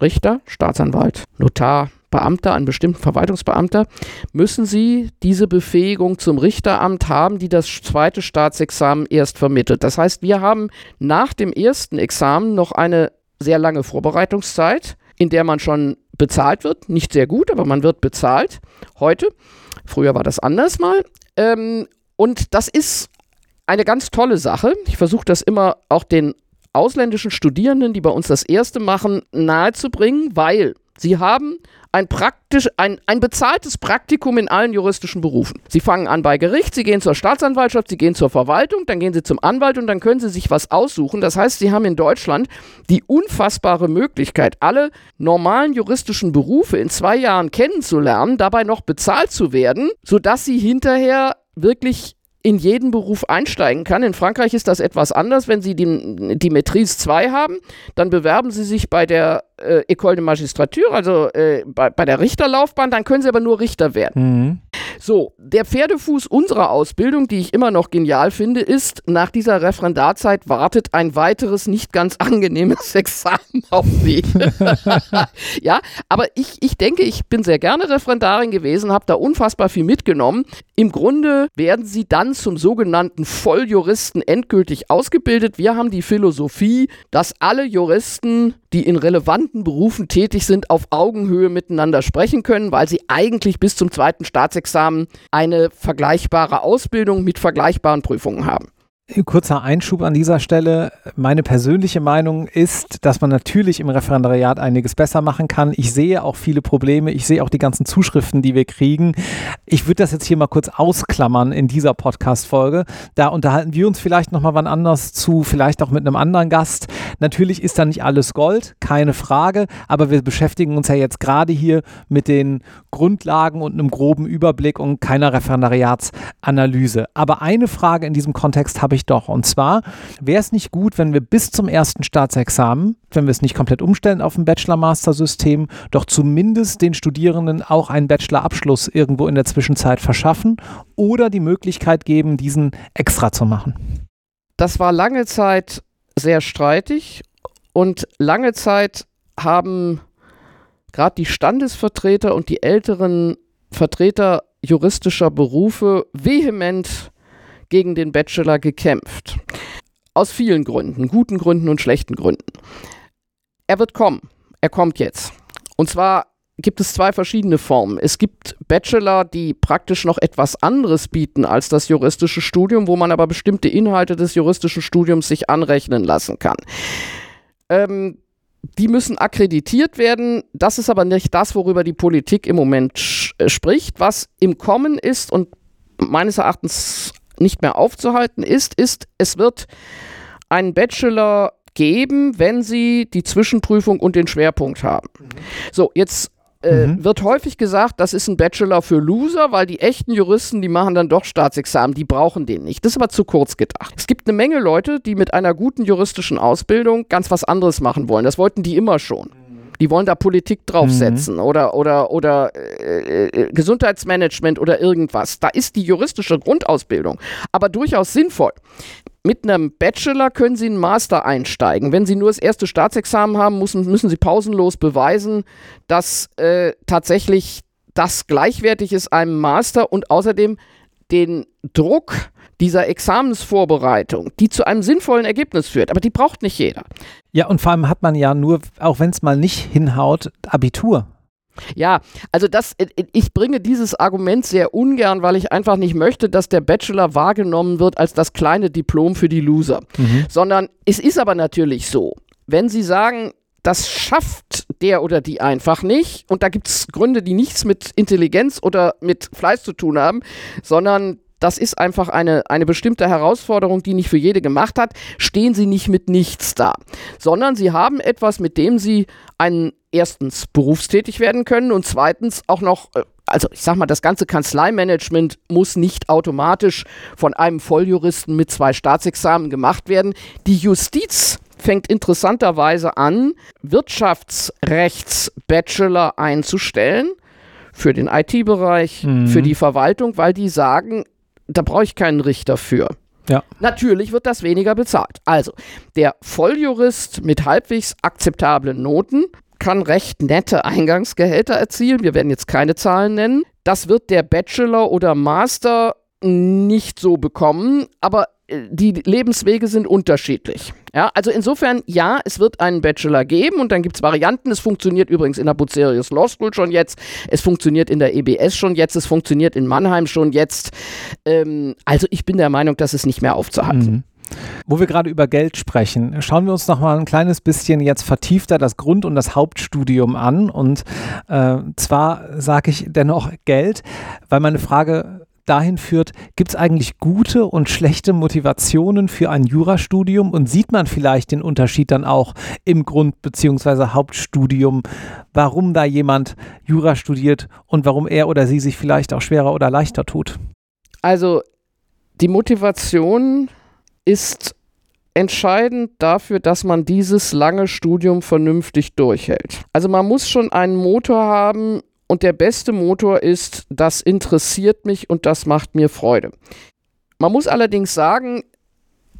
[SPEAKER 2] Richter, Staatsanwalt, Notar, Beamter, ein bestimmter Verwaltungsbeamter, müssen Sie diese Befähigung zum Richteramt haben, die das zweite Staatsexamen erst vermittelt. Das heißt, wir haben nach dem ersten Examen noch eine sehr lange Vorbereitungszeit in der man schon bezahlt wird. Nicht sehr gut, aber man wird bezahlt. Heute. Früher war das anders mal. Ähm, und das ist eine ganz tolle Sache. Ich versuche das immer auch den ausländischen Studierenden, die bei uns das erste machen, nahezubringen, weil sie haben ein praktisch, ein, ein bezahltes Praktikum in allen juristischen Berufen. Sie fangen an bei Gericht, sie gehen zur Staatsanwaltschaft, sie gehen zur Verwaltung, dann gehen sie zum Anwalt und dann können sie sich was aussuchen. Das heißt, sie haben in Deutschland die unfassbare Möglichkeit, alle normalen juristischen Berufe in zwei Jahren kennenzulernen, dabei noch bezahlt zu werden, sodass sie hinterher wirklich in jeden Beruf einsteigen kann. In Frankreich ist das etwas anders. Wenn Sie die, die Maîtrise 2 haben, dann bewerben Sie sich bei der äh, École de Magistrature, also äh, bei, bei, der Richterlaufbahn, dann können Sie aber nur Richter werden. Mhm. So, der Pferdefuß unserer Ausbildung, die ich immer noch genial finde, ist, nach dieser Referendarzeit wartet ein weiteres nicht ganz angenehmes Examen auf Sie. ja, aber ich, ich denke, ich bin sehr gerne Referendarin gewesen, habe da unfassbar viel mitgenommen. Im Grunde werden Sie dann zum sogenannten Volljuristen endgültig ausgebildet. Wir haben die Philosophie, dass alle Juristen die in relevanten Berufen tätig sind, auf Augenhöhe miteinander sprechen können, weil sie eigentlich bis zum zweiten Staatsexamen eine vergleichbare Ausbildung mit vergleichbaren Prüfungen haben.
[SPEAKER 1] Kurzer Einschub an dieser Stelle. Meine persönliche Meinung ist, dass man natürlich im Referendariat einiges besser machen kann. Ich sehe auch viele Probleme. Ich sehe auch die ganzen Zuschriften, die wir kriegen. Ich würde das jetzt hier mal kurz ausklammern in dieser Podcast-Folge. Da unterhalten wir uns vielleicht nochmal wann anders zu, vielleicht auch mit einem anderen Gast. Natürlich ist da nicht alles Gold, keine Frage. Aber wir beschäftigen uns ja jetzt gerade hier mit den Grundlagen und einem groben Überblick und keiner Referendariatsanalyse. Aber eine Frage in diesem Kontext habe ich ich doch. Und zwar wäre es nicht gut, wenn wir bis zum ersten Staatsexamen, wenn wir es nicht komplett umstellen auf ein Bachelor-Master-System, doch zumindest den Studierenden auch einen Bachelor-Abschluss irgendwo in der Zwischenzeit verschaffen oder die Möglichkeit geben, diesen extra zu machen.
[SPEAKER 2] Das war lange Zeit sehr streitig und lange Zeit haben gerade die Standesvertreter und die älteren Vertreter juristischer Berufe vehement gegen den Bachelor gekämpft. Aus vielen Gründen, guten Gründen und schlechten Gründen. Er wird kommen. Er kommt jetzt. Und zwar gibt es zwei verschiedene Formen. Es gibt Bachelor, die praktisch noch etwas anderes bieten als das juristische Studium, wo man aber bestimmte Inhalte des juristischen Studiums sich anrechnen lassen kann. Ähm, die müssen akkreditiert werden. Das ist aber nicht das, worüber die Politik im Moment spricht. Was im Kommen ist und meines Erachtens nicht mehr aufzuhalten ist, ist, es wird einen Bachelor geben, wenn sie die Zwischenprüfung und den Schwerpunkt haben. Mhm. So, jetzt äh,
[SPEAKER 1] Mhm.
[SPEAKER 2] wird häufig gesagt, das ist ein Bachelor für Loser, weil die echten Juristen, die machen dann doch Staatsexamen, die brauchen den nicht. Das ist aber zu kurz gedacht. Es gibt eine Menge Leute, die mit einer guten juristischen Ausbildung ganz was anderes machen wollen. Das wollten die immer schon. Die wollen da Politik draufsetzen oder, oder, oder äh, äh, Gesundheitsmanagement oder irgendwas. Da ist die juristische Grundausbildung aber durchaus sinnvoll. Mit einem Bachelor können Sie einen Master einsteigen. Wenn Sie nur das erste Staatsexamen haben, müssen, müssen Sie pausenlos beweisen, dass äh, tatsächlich das gleichwertig ist einem Master und außerdem den Druck dieser Examensvorbereitung, die zu einem sinnvollen Ergebnis führt. Aber die braucht nicht jeder.
[SPEAKER 1] Ja, und vor allem hat man ja nur, auch wenn es mal nicht hinhaut, Abitur.
[SPEAKER 2] Ja, also das, äh, ich bringe dieses Argument sehr ungern, weil ich einfach nicht möchte, dass der Bachelor wahrgenommen wird als das kleine Diplom für die Loser. Sondern es ist aber natürlich so, wenn Sie sagen, das schafft der oder die einfach nicht, und da gibt es Gründe, die nichts mit Intelligenz oder mit Fleiß zu tun haben, sondern das ist einfach eine, eine bestimmte Herausforderung, die nicht für jede gemacht hat, stehen Sie nicht mit nichts da, sondern Sie haben etwas, mit dem Sie einen erstens berufstätig werden können und zweitens auch noch, äh, also ich sag mal, das ganze Kanzleimanagement muss nicht automatisch von einem Volljuristen mit zwei Staatsexamen gemacht werden. Die Justiz fängt interessanterweise an, Wirtschaftsrechts-Bachelor einzustellen für den IT-Bereich, für die Verwaltung, weil die sagen, da brauche ich keinen Richter für.
[SPEAKER 1] Ja.
[SPEAKER 2] Natürlich wird das weniger bezahlt. Also, der Volljurist mit halbwegs akzeptablen Noten kann recht nette Eingangsgehälter erzielen. Wir werden jetzt keine Zahlen nennen. Das wird der Bachelor oder Master nicht so bekommen, aber die Lebenswege sind unterschiedlich. Ja, also insofern, ja, es wird einen Bachelor geben und dann gibt es Varianten. Es funktioniert übrigens in der Bucerius Law School schon jetzt, es funktioniert in der EBS schon jetzt, es funktioniert in Mannheim schon jetzt. Ähm, also ich bin der Meinung, dass es nicht mehr aufzuhalten.
[SPEAKER 1] Mhm. Wo wir gerade über Geld sprechen, schauen wir uns noch mal ein kleines bisschen jetzt vertiefter das Grund- und das Hauptstudium an. Und äh, zwar sage ich dennoch Geld, weil meine Frage dahin führt, gibt es eigentlich gute und schlechte Motivationen für ein Jurastudium und sieht man vielleicht den Unterschied dann auch im Grund- bzw. Hauptstudium, warum da jemand Jura studiert und warum er oder sie sich vielleicht auch schwerer oder leichter tut?
[SPEAKER 2] Also die Motivation ist entscheidend dafür, dass man dieses lange Studium vernünftig durchhält. Also man muss schon einen Motor haben und der beste Motor ist, das interessiert mich und das macht mir Freude. Man muss allerdings sagen,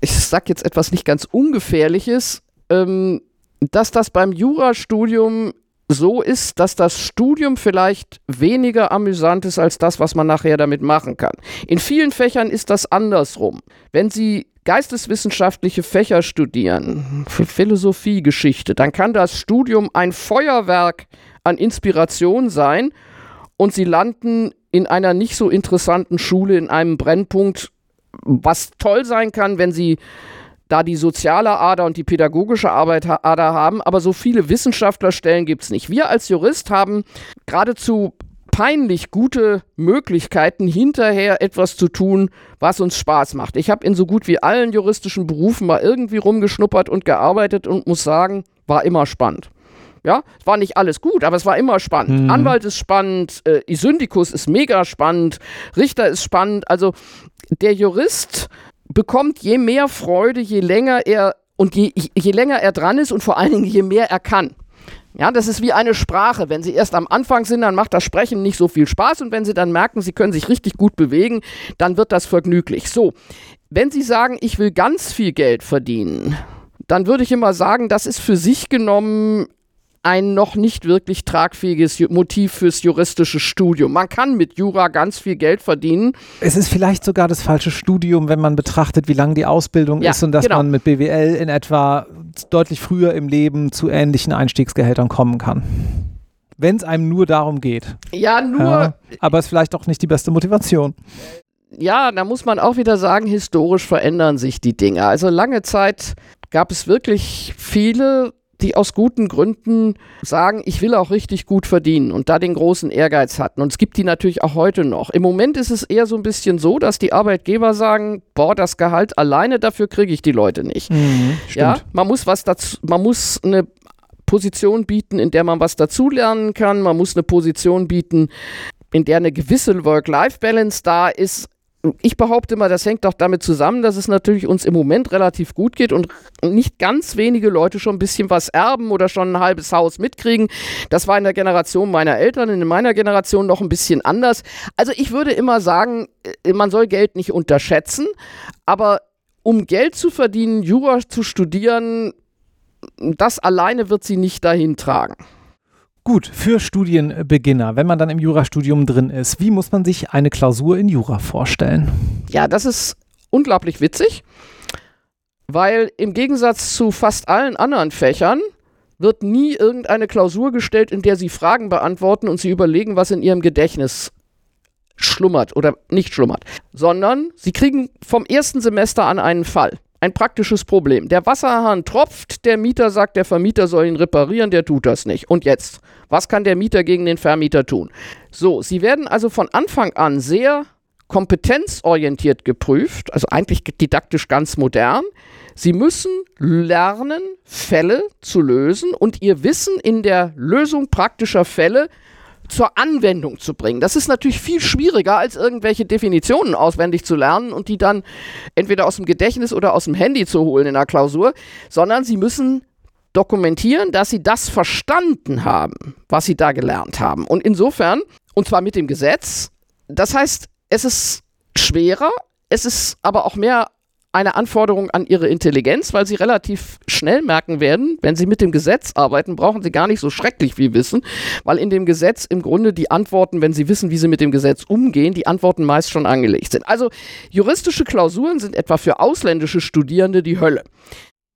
[SPEAKER 2] ich sage jetzt etwas nicht ganz Ungefährliches, ähm, dass das beim Jurastudium so ist, dass das Studium vielleicht weniger amüsant ist als das, was man nachher damit machen kann. In vielen Fächern ist das andersrum. Wenn Sie geisteswissenschaftliche Fächer studieren, Philosophie, Geschichte, dann kann das Studium ein Feuerwerk an Inspiration sein und Sie landen in einer nicht so interessanten Schule, in einem Brennpunkt, was toll sein kann, wenn Sie da die soziale Ader und die pädagogische Arbeit Ader haben, aber so viele Wissenschaftlerstellen gibt es nicht. Wir als Jurist haben geradezu peinlich gute Möglichkeiten, hinterher etwas zu tun, was uns Spaß macht. Ich habe in so gut wie allen juristischen Berufen mal irgendwie rumgeschnuppert und gearbeitet und muss sagen, war immer spannend. Ja, es war nicht alles gut, aber es war immer spannend.
[SPEAKER 1] Mhm.
[SPEAKER 2] Anwalt ist spannend, äh, Syndikus ist mega spannend, Richter ist spannend. Also der Jurist bekommt je mehr Freude, je länger er und je, je länger er dran ist und vor allen Dingen je mehr er kann. Ja, das ist wie eine Sprache. Wenn Sie erst am Anfang sind, dann macht das Sprechen nicht so viel Spaß und wenn Sie dann merken, Sie können sich richtig gut bewegen, dann wird das vergnüglich. So, wenn Sie sagen, ich will ganz viel Geld verdienen, dann würde ich immer sagen, das ist für sich genommen ein noch nicht wirklich tragfähiges Motiv fürs juristische Studium. Man kann mit Jura ganz viel Geld verdienen.
[SPEAKER 1] Es ist vielleicht sogar das falsche Studium, wenn man betrachtet, wie lang die Ausbildung
[SPEAKER 2] Ja,
[SPEAKER 1] ist und dass
[SPEAKER 2] genau.
[SPEAKER 1] man mit BWL in etwa deutlich früher im Leben zu ähnlichen Einstiegsgehältern kommen kann. Wenn es einem nur darum geht.
[SPEAKER 2] Ja, nur,
[SPEAKER 1] Ja, aber es ist vielleicht auch nicht die beste Motivation.
[SPEAKER 2] ja, da muss man auch wieder sagen, historisch verändern sich die Dinge. Also lange Zeit gab es wirklich viele, die aus guten Gründen sagen, ich will auch richtig gut verdienen und da den großen Ehrgeiz hatten. Und es gibt die natürlich auch heute noch. Im Moment ist es eher so ein bisschen so, dass die Arbeitgeber sagen, boah, das Gehalt alleine, dafür kriege ich die Leute nicht. Ja, man muss was dazu, man muss eine Position bieten, in der man was dazulernen kann. Man muss eine Position bieten, in der eine gewisse Work-Life-Balance da ist. Ich behaupte mal, das hängt auch damit zusammen, dass es natürlich uns im Moment relativ gut geht und nicht ganz wenige Leute schon ein bisschen was erben oder schon ein halbes Haus mitkriegen. Das war in der Generation meiner Eltern, in meiner Generation noch ein bisschen anders. Also ich würde immer sagen, äh, man soll Geld nicht unterschätzen, aber um Geld zu verdienen, Jura zu studieren, das alleine wird sie nicht dahin tragen.
[SPEAKER 1] Gut, für Studienbeginner, wenn man dann im Jurastudium drin ist, wie muss man sich eine Klausur in Jura vorstellen?
[SPEAKER 2] Ja, das ist unglaublich witzig, weil im Gegensatz zu fast allen anderen Fächern wird nie irgendeine Klausur gestellt, in der Sie Fragen beantworten und Sie überlegen, was in Ihrem Gedächtnis schlummert oder nicht schlummert, sondern Sie kriegen vom ersten Semester an einen Fall. Ein praktisches Problem. Der Wasserhahn tropft, der Mieter sagt, der Vermieter soll ihn reparieren, der tut das nicht. Und jetzt? Was kann der Mieter gegen den Vermieter tun? So, Sie werden also von Anfang an sehr kompetenzorientiert geprüft, also eigentlich didaktisch ganz modern. Sie müssen lernen, Fälle zu lösen und ihr Wissen in der Lösung praktischer Fälle zur Anwendung zu bringen. Das ist natürlich viel schwieriger, als irgendwelche Definitionen auswendig zu lernen und die dann entweder aus dem Gedächtnis oder aus dem Handy zu holen in der Klausur, sondern sie müssen dokumentieren, dass sie das verstanden haben, was sie da gelernt haben. Und insofern, und zwar mit dem Gesetz, das heißt, es ist schwerer, es ist aber auch mehr eine Anforderung an ihre Intelligenz, weil sie relativ schnell merken werden, wenn sie mit dem Gesetz arbeiten, brauchen sie gar nicht so schrecklich viel wissen, weil in dem Gesetz im Grunde die Antworten, wenn sie wissen, wie sie mit dem Gesetz umgehen, die Antworten meist schon angelegt sind. Also juristische Klausuren sind etwa für ausländische Studierende die Hölle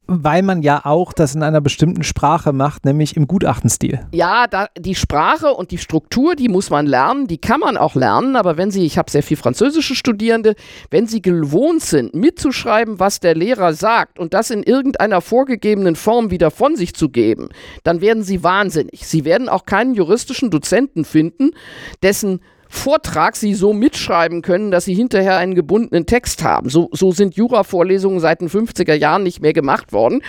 [SPEAKER 1] weil man ja auch das in einer bestimmten Sprache macht, nämlich im Gutachtenstil.
[SPEAKER 2] Ja, da, die Sprache und die Struktur, die muss man lernen, die kann man auch lernen, aber wenn Sie, ich habe sehr viel französische Studierende, wenn Sie gewohnt sind, mitzuschreiben, was der Lehrer sagt und das in irgendeiner vorgegebenen Form wieder von sich zu geben, dann werden Sie wahnsinnig. Sie werden auch keinen juristischen Dozenten finden, dessen Vortrag sie so mitschreiben können, dass sie hinterher einen gebundenen Text haben. So, so sind Jura-Vorlesungen seit den 50er Jahren nicht mehr gemacht worden,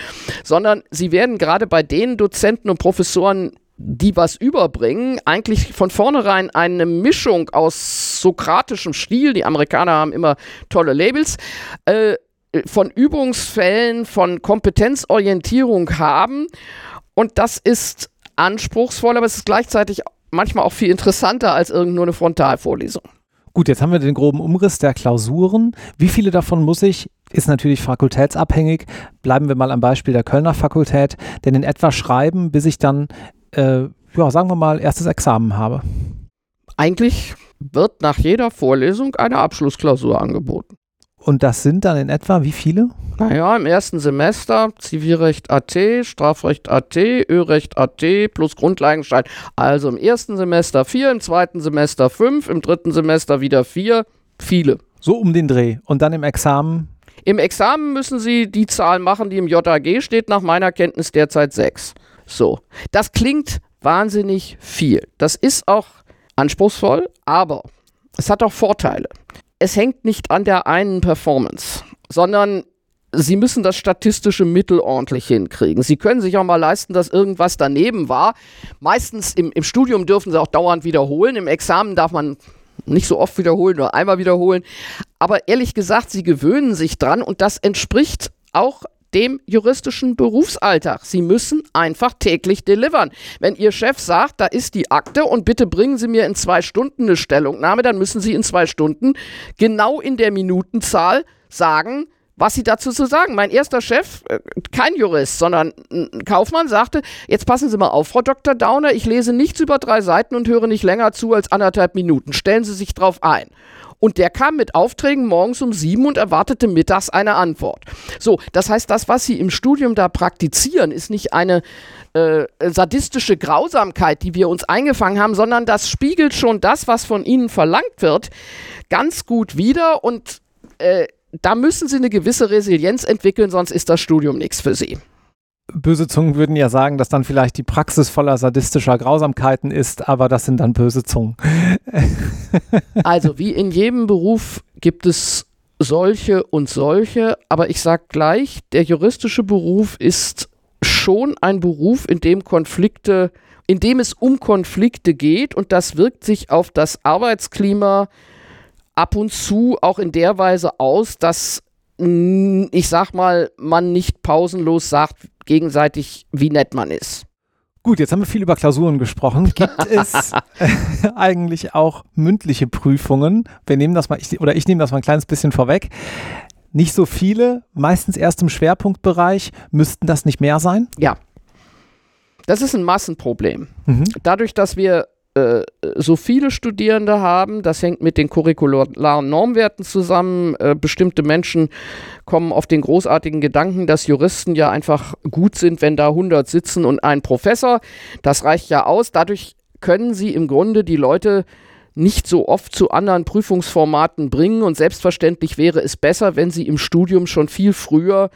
[SPEAKER 2] sondern sie werden gerade bei den Dozenten und Professoren die was überbringen, eigentlich von vornherein eine Mischung aus sokratischem Stil, die Amerikaner haben immer tolle Labels, äh, von Übungsfällen, von Kompetenzorientierung haben. Und das ist anspruchsvoll, aber es ist gleichzeitig manchmal auch viel interessanter als irgend nur eine Frontalvorlesung.
[SPEAKER 1] Gut, jetzt haben wir den groben Umriss der Klausuren. Wie viele davon muss ich, ist natürlich fakultätsabhängig. Bleiben wir mal am Beispiel der Kölner Fakultät, denn in etwa schreiben, bis ich dann, äh, ja, sagen wir mal, erstes Examen habe.
[SPEAKER 2] Eigentlich wird nach jeder Vorlesung eine Abschlussklausur angeboten.
[SPEAKER 1] Und das sind dann in etwa wie viele?
[SPEAKER 2] Naja, im ersten Semester Zivilrecht AT, Strafrecht AT, Örecht AT plus Grundlagenschein. Also im ersten Semester vier, im zweiten Semester fünf, im dritten Semester wieder vier. Viele.
[SPEAKER 1] So um den Dreh. Und dann im Examen?
[SPEAKER 2] Im Examen müssen Sie die Zahl machen, die im JAG steht, nach meiner Kenntnis derzeit sechs. So. Das klingt wahnsinnig viel. Das ist auch anspruchsvoll, aber es hat auch Vorteile es hängt nicht an der einen Performance, sondern Sie müssen das statistische Mittel ordentlich hinkriegen. Sie können sich auch mal leisten, dass irgendwas daneben war. Meistens im, im Studium dürfen Sie auch dauernd wiederholen. Im Examen darf man nicht so oft wiederholen, nur einmal wiederholen. Aber ehrlich gesagt, Sie gewöhnen sich dran und das entspricht auch dem juristischen Berufsalltag. Sie müssen einfach täglich delivern. Wenn Ihr Chef sagt, da ist die Akte und bitte bringen Sie mir in zwei Stunden eine Stellungnahme, dann müssen Sie in zwei Stunden genau in der Minutenzahl sagen, was sie dazu zu sagen. Mein erster Chef, äh, kein Jurist, sondern ein Kaufmann, sagte, jetzt passen Sie mal auf, Frau Dr. Dauner, ich lese nichts über drei Seiten und höre nicht länger zu als anderthalb Minuten. Stellen Sie sich drauf ein. Und der kam mit Aufträgen morgens um sieben und erwartete mittags eine Antwort. So, das heißt, das, was Sie im Studium da praktizieren, ist nicht eine äh, sadistische Grausamkeit, die wir uns eingefangen haben, sondern das spiegelt schon das, was von Ihnen verlangt wird, ganz gut wider und äh, da müssen Sie eine gewisse Resilienz entwickeln, sonst ist das Studium nichts für Sie
[SPEAKER 1] böse Zungen würden ja sagen, dass dann vielleicht die Praxis voller sadistischer Grausamkeiten ist, aber das sind dann böse Zungen.
[SPEAKER 2] also wie in jedem Beruf gibt es solche und solche, aber ich sage gleich, der juristische Beruf ist schon ein Beruf, in dem Konflikte, in dem es um Konflikte geht und das wirkt sich auf das Arbeitsklima ab und zu auch in der Weise aus, dass ich sag mal, man nicht pausenlos sagt gegenseitig, wie nett man ist.
[SPEAKER 1] Gut, jetzt haben wir viel über Klausuren gesprochen. Gibt es äh, eigentlich auch mündliche Prüfungen? Wir nehmen das mal, ich, oder ich nehme das mal ein kleines bisschen vorweg. Nicht so viele, meistens erst im Schwerpunktbereich. Müssten das nicht mehr sein?
[SPEAKER 2] Ja. Das ist ein Massenproblem. Mhm. Dadurch, dass wir äh, so viele Studierende haben. Das hängt mit den curricularen Normwerten zusammen. Äh, bestimmte Menschen kommen auf den großartigen Gedanken, dass Juristen ja einfach gut sind, wenn da 100 sitzen und ein Professor. Das reicht ja aus. Dadurch können sie im Grunde die Leute nicht so oft zu anderen Prüfungsformaten bringen und selbstverständlich wäre es besser, wenn sie im Studium schon viel früher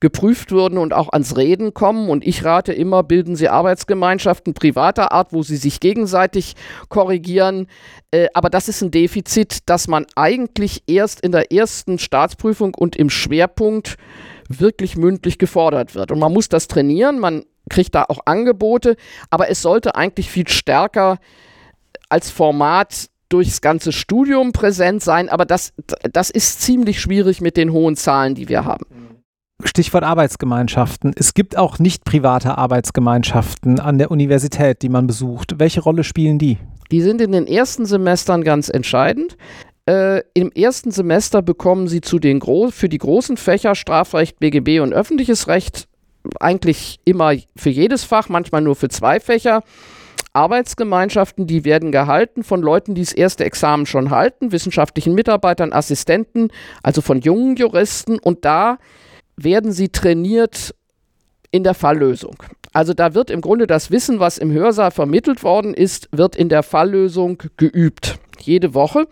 [SPEAKER 2] geprüft würden und auch ans Reden kommen. Und ich rate immer, bilden Sie Arbeitsgemeinschaften privater Art, wo Sie sich gegenseitig korrigieren. Äh, aber das ist ein Defizit, das man eigentlich erst in der ersten Staatsprüfung und im Schwerpunkt wirklich mündlich gefordert wird. Und man muss das trainieren, man kriegt da auch Angebote, aber es sollte eigentlich viel stärker als Format durchs ganze Studium präsent sein, aber das, das ist ziemlich schwierig mit den hohen Zahlen, die wir haben.
[SPEAKER 1] Stichwort Arbeitsgemeinschaften. Es gibt auch nicht private Arbeitsgemeinschaften an der Universität, die man besucht. Welche Rolle spielen die?
[SPEAKER 2] Die sind in den ersten Semestern ganz entscheidend. Äh, Im ersten Semester bekommen Sie zu den für die großen Fächer Strafrecht, BGB und öffentliches Recht eigentlich immer für jedes Fach, manchmal nur für zwei Fächer. Arbeitsgemeinschaften, die werden gehalten von Leuten, die das erste Examen schon halten, wissenschaftlichen Mitarbeitern, Assistenten, also von jungen Juristen. Und da werden sie trainiert in der Falllösung. Also da wird im Grunde das Wissen, was im Hörsaal vermittelt worden ist, wird in der Falllösung geübt. Jede Woche.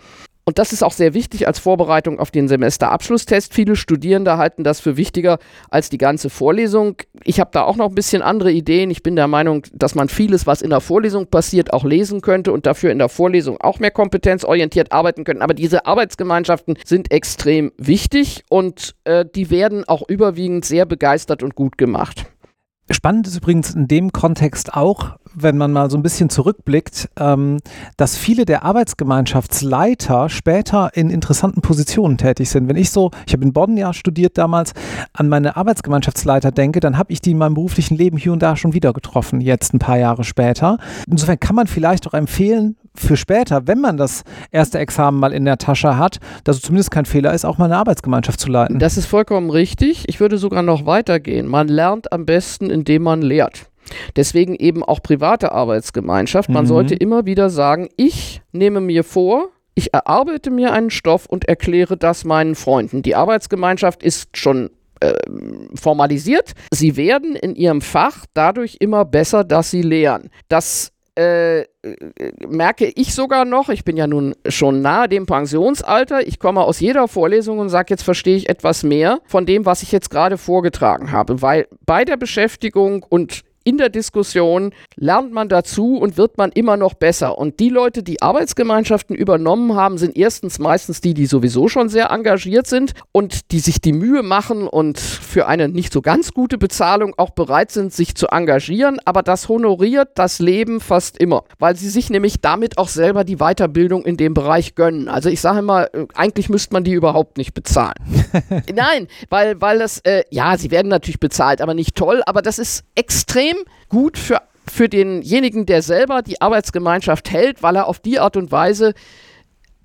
[SPEAKER 2] Und das ist auch sehr wichtig als Vorbereitung auf den Semesterabschlusstest. Viele Studierende halten das für wichtiger als die ganze Vorlesung. Ich habe da auch noch ein bisschen andere Ideen. Ich bin der Meinung, dass man vieles, was in der Vorlesung passiert, auch lesen könnte und dafür in der Vorlesung auch mehr kompetenzorientiert arbeiten könnte. Aber diese Arbeitsgemeinschaften sind extrem wichtig und äh, die werden auch überwiegend sehr begeistert und gut gemacht.
[SPEAKER 1] Spannend ist übrigens in dem Kontext auch, wenn man mal so ein bisschen zurückblickt, ähm, dass viele der Arbeitsgemeinschaftsleiter später in interessanten Positionen tätig sind. Wenn ich so, ich habe in Bonn ja studiert damals, an meine Arbeitsgemeinschaftsleiter denke, dann habe ich die in meinem beruflichen Leben hier und da schon wieder getroffen, jetzt ein paar Jahre später. Insofern kann man vielleicht auch empfehlen, für später, wenn man das erste Examen mal in der Tasche hat, dass es zumindest kein Fehler ist, auch mal eine Arbeitsgemeinschaft zu leiten.
[SPEAKER 2] Das ist vollkommen richtig. Ich würde sogar noch weitergehen. Man lernt am besten, indem man lehrt. Deswegen eben auch private Arbeitsgemeinschaft. Man mhm. sollte immer wieder sagen, ich nehme mir vor, ich erarbeite mir einen Stoff und erkläre das meinen Freunden. Die Arbeitsgemeinschaft ist schon äh, formalisiert. Sie werden in ihrem Fach dadurch immer besser, dass sie lehren. Das äh, merke ich sogar noch, ich bin ja nun schon nahe dem Pensionsalter, ich komme aus jeder Vorlesung und sage, jetzt verstehe ich etwas mehr von dem, was ich jetzt gerade vorgetragen habe, weil bei der Beschäftigung und in der Diskussion lernt man dazu und wird man immer noch besser. Und die Leute, die Arbeitsgemeinschaften übernommen haben, sind erstens meistens die, die sowieso schon sehr engagiert sind und die sich die Mühe machen und für eine nicht so ganz gute Bezahlung auch bereit sind, sich zu engagieren. Aber das honoriert das Leben fast immer, weil sie sich nämlich damit auch selber die Weiterbildung in dem Bereich gönnen. Also ich sage immer, äh, eigentlich müsste man die überhaupt nicht bezahlen. Nein, weil, weil das, äh, ja, sie werden natürlich bezahlt, aber nicht toll, aber das ist extrem extrem gut für, für denjenigen, der selber die Arbeitsgemeinschaft hält, weil er auf die Art und Weise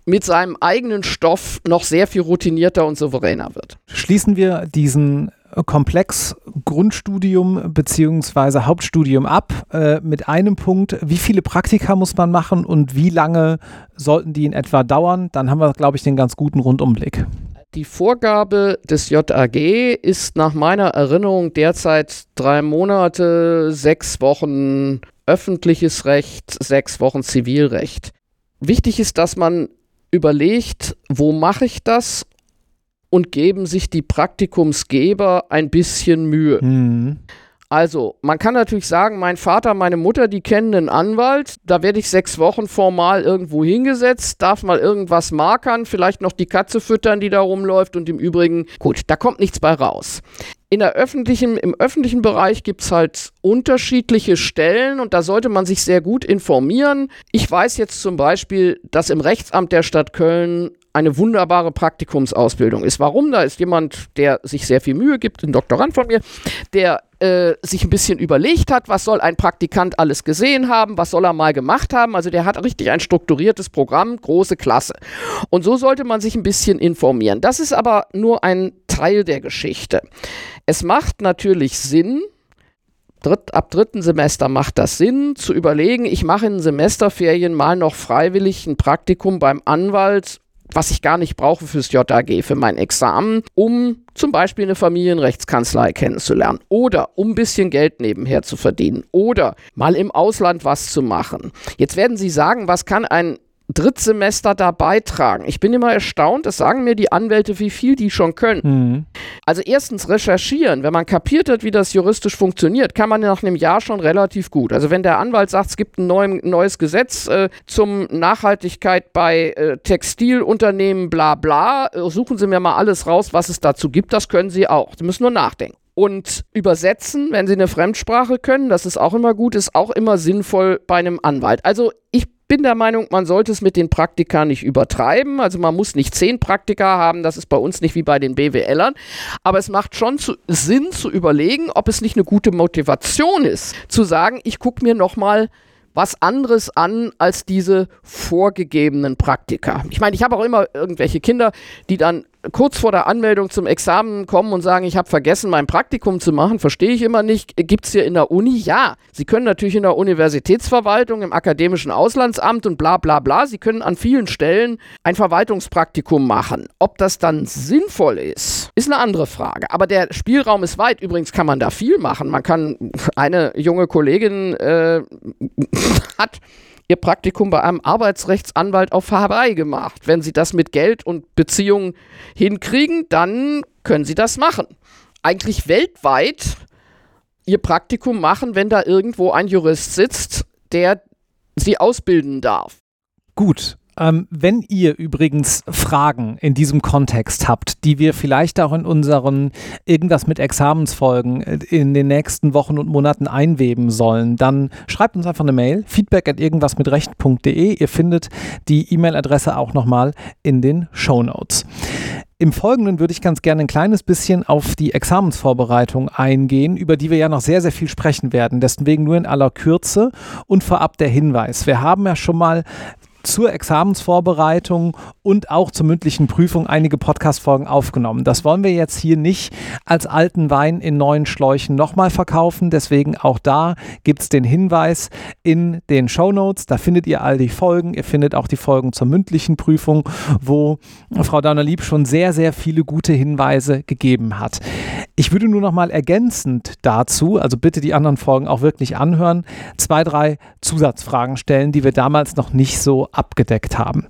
[SPEAKER 2] mit seinem eigenen Stoff noch sehr viel routinierter und souveräner wird.
[SPEAKER 1] Schließen wir diesen Komplex Grundstudium bzw. Hauptstudium ab äh, mit einem Punkt, wie viele Praktika muss man machen und wie lange sollten die in etwa dauern? Dann haben wir, glaube ich, den ganz guten Rundumblick.
[SPEAKER 2] Die Vorgabe des JAG ist nach meiner Erinnerung derzeit drei Monate, sechs Wochen öffentliches Recht, sechs Wochen Zivilrecht. Wichtig ist, dass man überlegt, wo mache ich das und geben sich die Praktikumsgeber ein bisschen Mühe. Mhm. Also, man kann natürlich sagen, mein Vater, meine Mutter, die kennen einen Anwalt. Da werde ich sechs Wochen formal irgendwo hingesetzt, darf mal irgendwas markern, vielleicht noch die Katze füttern, die da rumläuft und im Übrigen, gut, da kommt nichts bei raus. in der öffentlichen, im öffentlichen Bereich gibt es halt unterschiedliche Stellen und da sollte man sich sehr gut informieren. Ich weiß jetzt zum Beispiel, dass im Rechtsamt der Stadt Köln eine wunderbare Praktikumsausbildung ist. Warum? Da ist jemand, der sich sehr viel Mühe gibt, ein Doktorand von mir, der äh, sich ein bisschen überlegt hat, was soll ein Praktikant alles gesehen haben, was soll er mal gemacht haben. Also der hat richtig ein strukturiertes Programm, große Klasse. Und so sollte man sich ein bisschen informieren. Das ist aber nur ein Teil der Geschichte. Es macht natürlich Sinn, Dritt, ab dritten Semester macht das Sinn, zu überlegen, ich mache in Semesterferien mal noch freiwillig ein Praktikum beim Anwalt was ich gar nicht brauche fürs JAG, für mein Examen, um zum Beispiel eine Familienrechtskanzlei kennenzulernen oder um ein bisschen Geld nebenher zu verdienen oder mal im Ausland was zu machen. Jetzt werden Sie sagen, was kann ein Drittsemester da beitragen. Ich bin immer erstaunt, das sagen mir die Anwälte, wie viel die schon können. Mhm. Also erstens recherchieren. Wenn man kapiert hat, wie das juristisch funktioniert, kann man nach einem Jahr schon relativ gut. Also wenn der Anwalt sagt, es gibt ein neues Gesetz äh, zum Nachhaltigkeit bei äh, Textilunternehmen, bla bla, äh, suchen Sie mir mal alles raus, was es dazu gibt. Das können Sie auch. Sie müssen nur nachdenken. Und übersetzen, wenn Sie eine Fremdsprache können, das ist auch immer gut, ist auch immer sinnvoll bei einem Anwalt. Also ich bin der Meinung, man sollte es mit den Praktika nicht übertreiben. Also man muss nicht zehn Praktika haben, das ist bei uns nicht wie bei den BWLern. Aber es macht schon zu, Sinn zu überlegen, ob es nicht eine gute Motivation ist, zu sagen, ich gucke mir nochmal was anderes an als diese vorgegebenen Praktika. Ich meine, ich habe auch immer irgendwelche Kinder, die dann kurz vor der Anmeldung zum Examen kommen und sagen, ich habe vergessen, mein Praktikum zu machen, verstehe ich immer nicht. Gibt es hier in der Uni? Ja. Sie können natürlich in der Universitätsverwaltung, im akademischen Auslandsamt und bla bla bla, Sie können an vielen Stellen ein Verwaltungspraktikum machen. Ob das dann sinnvoll ist, ist eine andere Frage. Aber der Spielraum ist weit. Übrigens kann man da viel machen. Man kann, eine junge Kollegin äh, hat ihr Praktikum bei einem Arbeitsrechtsanwalt auf Hawaii gemacht. Wenn sie das mit Geld und Beziehungen hinkriegen, dann können sie das machen. Eigentlich weltweit ihr Praktikum machen, wenn da irgendwo ein Jurist sitzt, der sie ausbilden darf.
[SPEAKER 1] Gut, ähm, wenn ihr übrigens Fragen in diesem Kontext habt, die wir vielleicht auch in unseren irgendwas mit Examensfolgen äh, in den nächsten Wochen und Monaten einweben sollen, dann schreibt uns einfach eine Mail, feedback at irgendwasmitrecht.de. Ihr findet die E-Mail-Adresse auch nochmal in den Show Notes. Im Folgenden würde ich ganz gerne ein kleines bisschen auf die Examensvorbereitung eingehen, über die wir ja noch sehr, sehr viel sprechen werden. Deswegen nur in aller Kürze und vorab der Hinweis. Wir haben ja schon mal zur Examensvorbereitung und auch zur mündlichen Prüfung einige Podcast-Folgen aufgenommen. Das wollen wir jetzt hier nicht als alten Wein in neuen Schläuchen nochmal verkaufen. Deswegen auch da gibt es den Hinweis in den Show Notes. Da findet ihr all die Folgen. Ihr findet auch die Folgen zur mündlichen Prüfung, wo Frau Dauner-Lieb schon sehr, sehr viele gute Hinweise gegeben hat. Ich würde nur noch mal ergänzend dazu, also bitte die anderen Folgen auch wirklich anhören, zwei, drei Zusatzfragen stellen, die wir damals noch nicht so abgedeckt haben.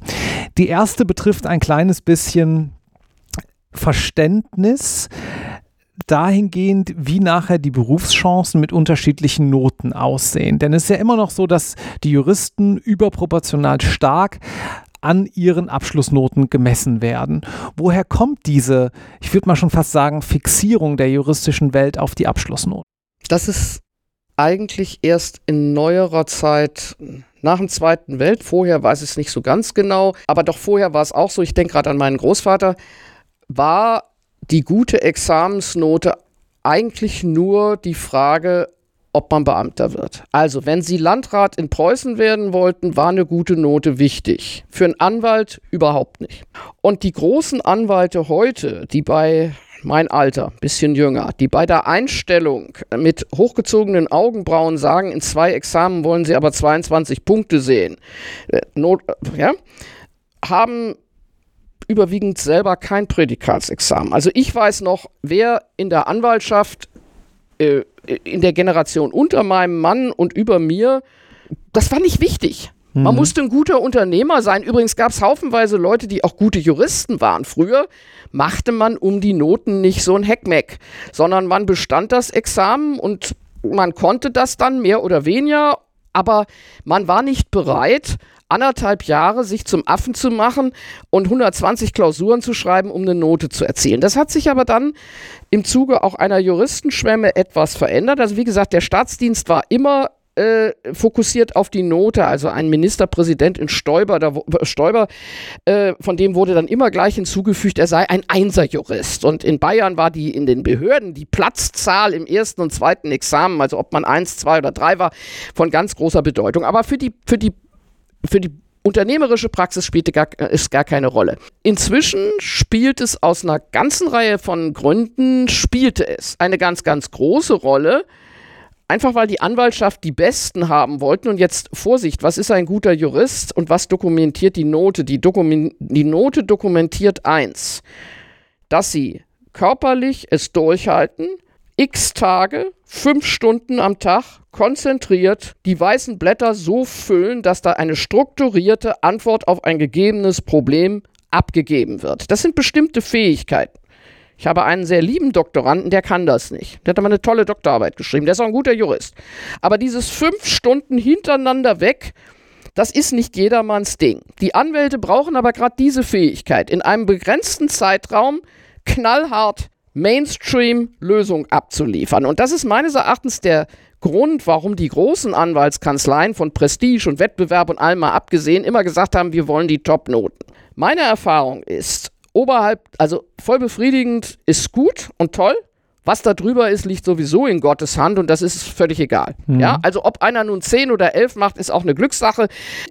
[SPEAKER 1] Die erste betrifft ein kleines bisschen Verständnis dahingehend, wie nachher die Berufschancen mit unterschiedlichen Noten aussehen. Denn es ist ja immer noch so, dass die Juristen überproportional stark an ihren Abschlussnoten gemessen werden. Woher kommt diese, ich würde mal schon fast sagen, Fixierung der juristischen Welt auf die Abschlussnoten?
[SPEAKER 2] Das ist eigentlich erst in neuerer Zeit nach dem Zweiten Welt. Vorher weiß ich es nicht so ganz genau, aber doch vorher war es auch so. Ich denke gerade an meinen Großvater. War die gute Examensnote eigentlich nur die Frage, ob man Beamter wird. Also, wenn Sie Landrat in Preußen werden wollten, war eine gute Note wichtig. Für einen Anwalt überhaupt nicht. Und die großen Anwälte heute, die bei mein Alter, bisschen jünger, die bei der Einstellung mit hochgezogenen Augenbrauen sagen, in zwei Examen wollen sie aber 22 Punkte sehen, äh, Not, ja, haben überwiegend selber kein Prädikatsexamen. Also ich weiß noch, wer in der Anwaltschaft äh, in der Generation unter meinem Mann und über mir, das war nicht wichtig. Man mhm. musste ein guter Unternehmer sein. Übrigens gab es haufenweise Leute, die auch gute Juristen waren. Früher machte man um die Noten nicht so ein Heckmeck, sondern man bestand das Examen und man konnte das dann mehr oder weniger aber man war nicht bereit, anderthalb Jahre sich zum Affen zu machen und 120 Klausuren zu schreiben, um eine Note zu erzielen. Das hat sich aber dann im Zuge auch einer Juristenschwemme etwas verändert. Also wie gesagt, der Staatsdienst war immer äh, fokussiert auf die Note. Also ein Ministerpräsident in Stoiber, da, Stoiber äh, von dem wurde dann immer gleich hinzugefügt, er sei ein Einserjurist. Und in Bayern war die in den Behörden die Platzzahl im ersten und zweiten Examen, also ob man eins, zwei oder drei war, von ganz großer Bedeutung. Aber für die, für die, für die Unternehmerische Praxis spielte gar, ist gar keine Rolle. Inzwischen spielt es aus einer ganzen Reihe von Gründen, spielte es eine ganz, ganz große Rolle, Einfach weil die Anwaltschaft die Besten haben wollten. Und jetzt Vorsicht, was ist ein guter Jurist und was dokumentiert die Note? Die, Dokumen die Note dokumentiert eins, dass sie körperlich es durchhalten, x Tage, fünf Stunden am Tag konzentriert die weißen Blätter so füllen, dass da eine strukturierte Antwort auf ein gegebenes Problem abgegeben wird. Das sind bestimmte Fähigkeiten. Ich habe einen sehr lieben Doktoranden, der kann das nicht. Der hat aber eine tolle Doktorarbeit geschrieben. Der ist auch ein guter Jurist. Aber dieses fünf Stunden hintereinander weg, das ist nicht jedermanns Ding. Die Anwälte brauchen aber gerade diese Fähigkeit, in einem begrenzten Zeitraum knallhart Mainstream-Lösung abzuliefern. Und das ist meines Erachtens der Grund, warum die großen Anwaltskanzleien von Prestige und Wettbewerb und allem mal abgesehen immer gesagt haben, wir wollen die Top-Noten. Meine Erfahrung ist, oberhalb, also voll befriedigend ist gut und toll. Was da drüber ist, liegt sowieso in Gottes Hand und das ist völlig egal. Mhm. Ja, also ob einer nun 10 oder 11 macht, ist auch eine Glückssache.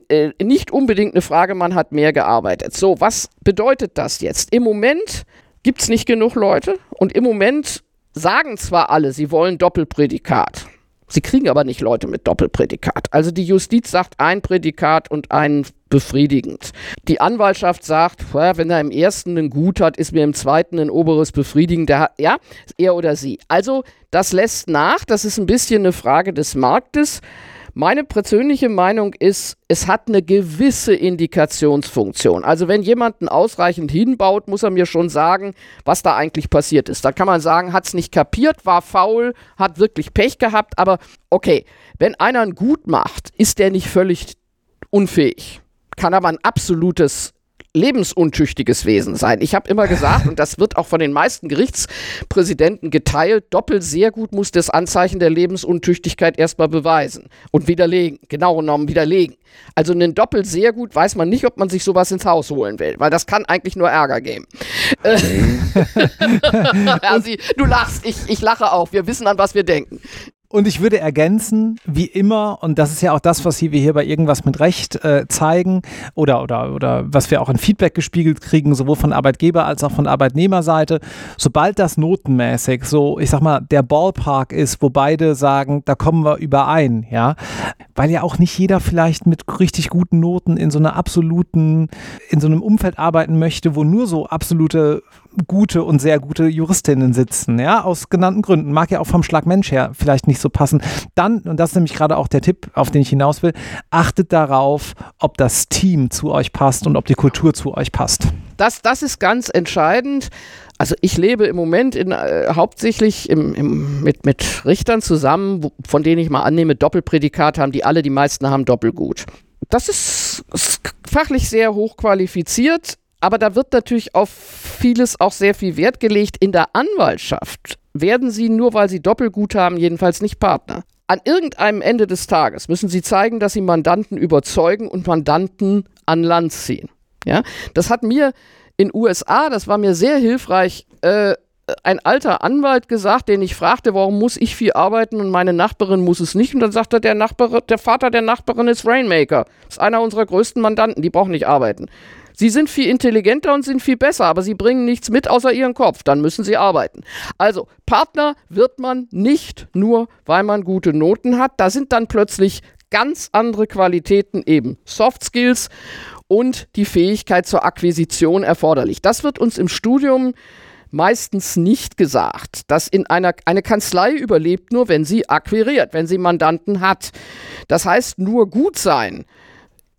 [SPEAKER 2] Äh, nicht unbedingt eine Frage, man hat mehr gearbeitet. So, was bedeutet das jetzt? Im Moment gibt es nicht genug Leute und im Moment sagen zwar alle, sie wollen Doppelprädikat. Sie kriegen aber nicht Leute mit Doppelprädikat. Also die Justiz sagt ein Prädikat und ein befriedigend. Die Anwaltschaft sagt, wenn er im ersten ein Gut hat, ist mir im zweiten ein oberes befriedigend. ja, er oder sie. Also das lässt nach. Das ist ein bisschen eine Frage des Marktes. Meine persönliche Meinung ist, es hat eine gewisse Indikationsfunktion. Also wenn jemanden ausreichend hinbaut, muss er mir schon sagen, was da eigentlich passiert ist. Da kann man sagen, hat es nicht kapiert, war faul, hat wirklich Pech gehabt, aber okay, wenn einer ein Gut macht, ist der nicht völlig unfähig. Kann aber ein absolutes lebensuntüchtiges Wesen sein. Ich habe immer gesagt, und das wird auch von den meisten Gerichtspräsidenten geteilt, doppelt sehr gut muss das Anzeichen der Lebensuntüchtigkeit erstmal beweisen und widerlegen, genau genommen widerlegen. Also einen doppelt sehr gut weiß man nicht, ob man sich sowas ins Haus holen will, weil das kann eigentlich nur Ärger geben. ja, sie, du lachst, ich, ich lache auch. Wir wissen, an was wir denken.
[SPEAKER 1] Und ich würde ergänzen, wie immer, und das ist ja auch das, was wir hier bei irgendwas mit Recht äh, zeigen oder, oder, oder was wir auch in Feedback gespiegelt kriegen, sowohl von Arbeitgeber als auch von Arbeitnehmerseite, sobald das notenmäßig so, ich sag mal, der Ballpark ist, wo beide sagen, da kommen wir überein, ja, weil ja auch nicht jeder vielleicht mit richtig guten Noten in so einer absoluten, in so einem Umfeld arbeiten möchte, wo nur so absolute gute und sehr gute Juristinnen sitzen, ja, aus genannten Gründen. Mag ja auch vom Schlag Mensch her vielleicht nicht so passen. Dann, und das ist nämlich gerade auch der Tipp, auf den ich hinaus will, achtet darauf, ob das Team zu euch passt und ob die Kultur zu euch passt.
[SPEAKER 2] Das, das ist ganz entscheidend. Also ich lebe im Moment in, äh, hauptsächlich im, im, mit, mit Richtern zusammen, wo, von denen ich mal annehme, Doppelprädikat haben, die alle, die meisten haben Doppelgut. Das ist, ist fachlich sehr hoch qualifiziert aber da wird natürlich auf vieles auch sehr viel Wert gelegt. In der Anwaltschaft werden sie nur, weil sie Doppelgut haben, jedenfalls nicht Partner. An irgendeinem Ende des Tages müssen sie zeigen, dass sie Mandanten überzeugen und Mandanten an Land ziehen. Ja? Das hat mir in USA, das war mir sehr hilfreich, äh, ein alter Anwalt gesagt, den ich fragte, warum muss ich viel arbeiten und meine Nachbarin muss es nicht. Und dann sagte der Nachbar, der Vater der Nachbarin ist Rainmaker. Ist einer unserer größten Mandanten, die brauchen nicht arbeiten. Sie sind viel intelligenter und sind viel besser, aber sie bringen nichts mit außer ihren Kopf. Dann müssen sie arbeiten. Also, Partner wird man nicht nur, weil man gute Noten hat. Da sind dann plötzlich ganz andere Qualitäten, eben Soft Skills und die Fähigkeit zur Akquisition erforderlich. Das wird uns im Studium meistens nicht gesagt, dass in einer eine Kanzlei überlebt nur, wenn sie akquiriert, wenn sie Mandanten hat. Das heißt, nur gut sein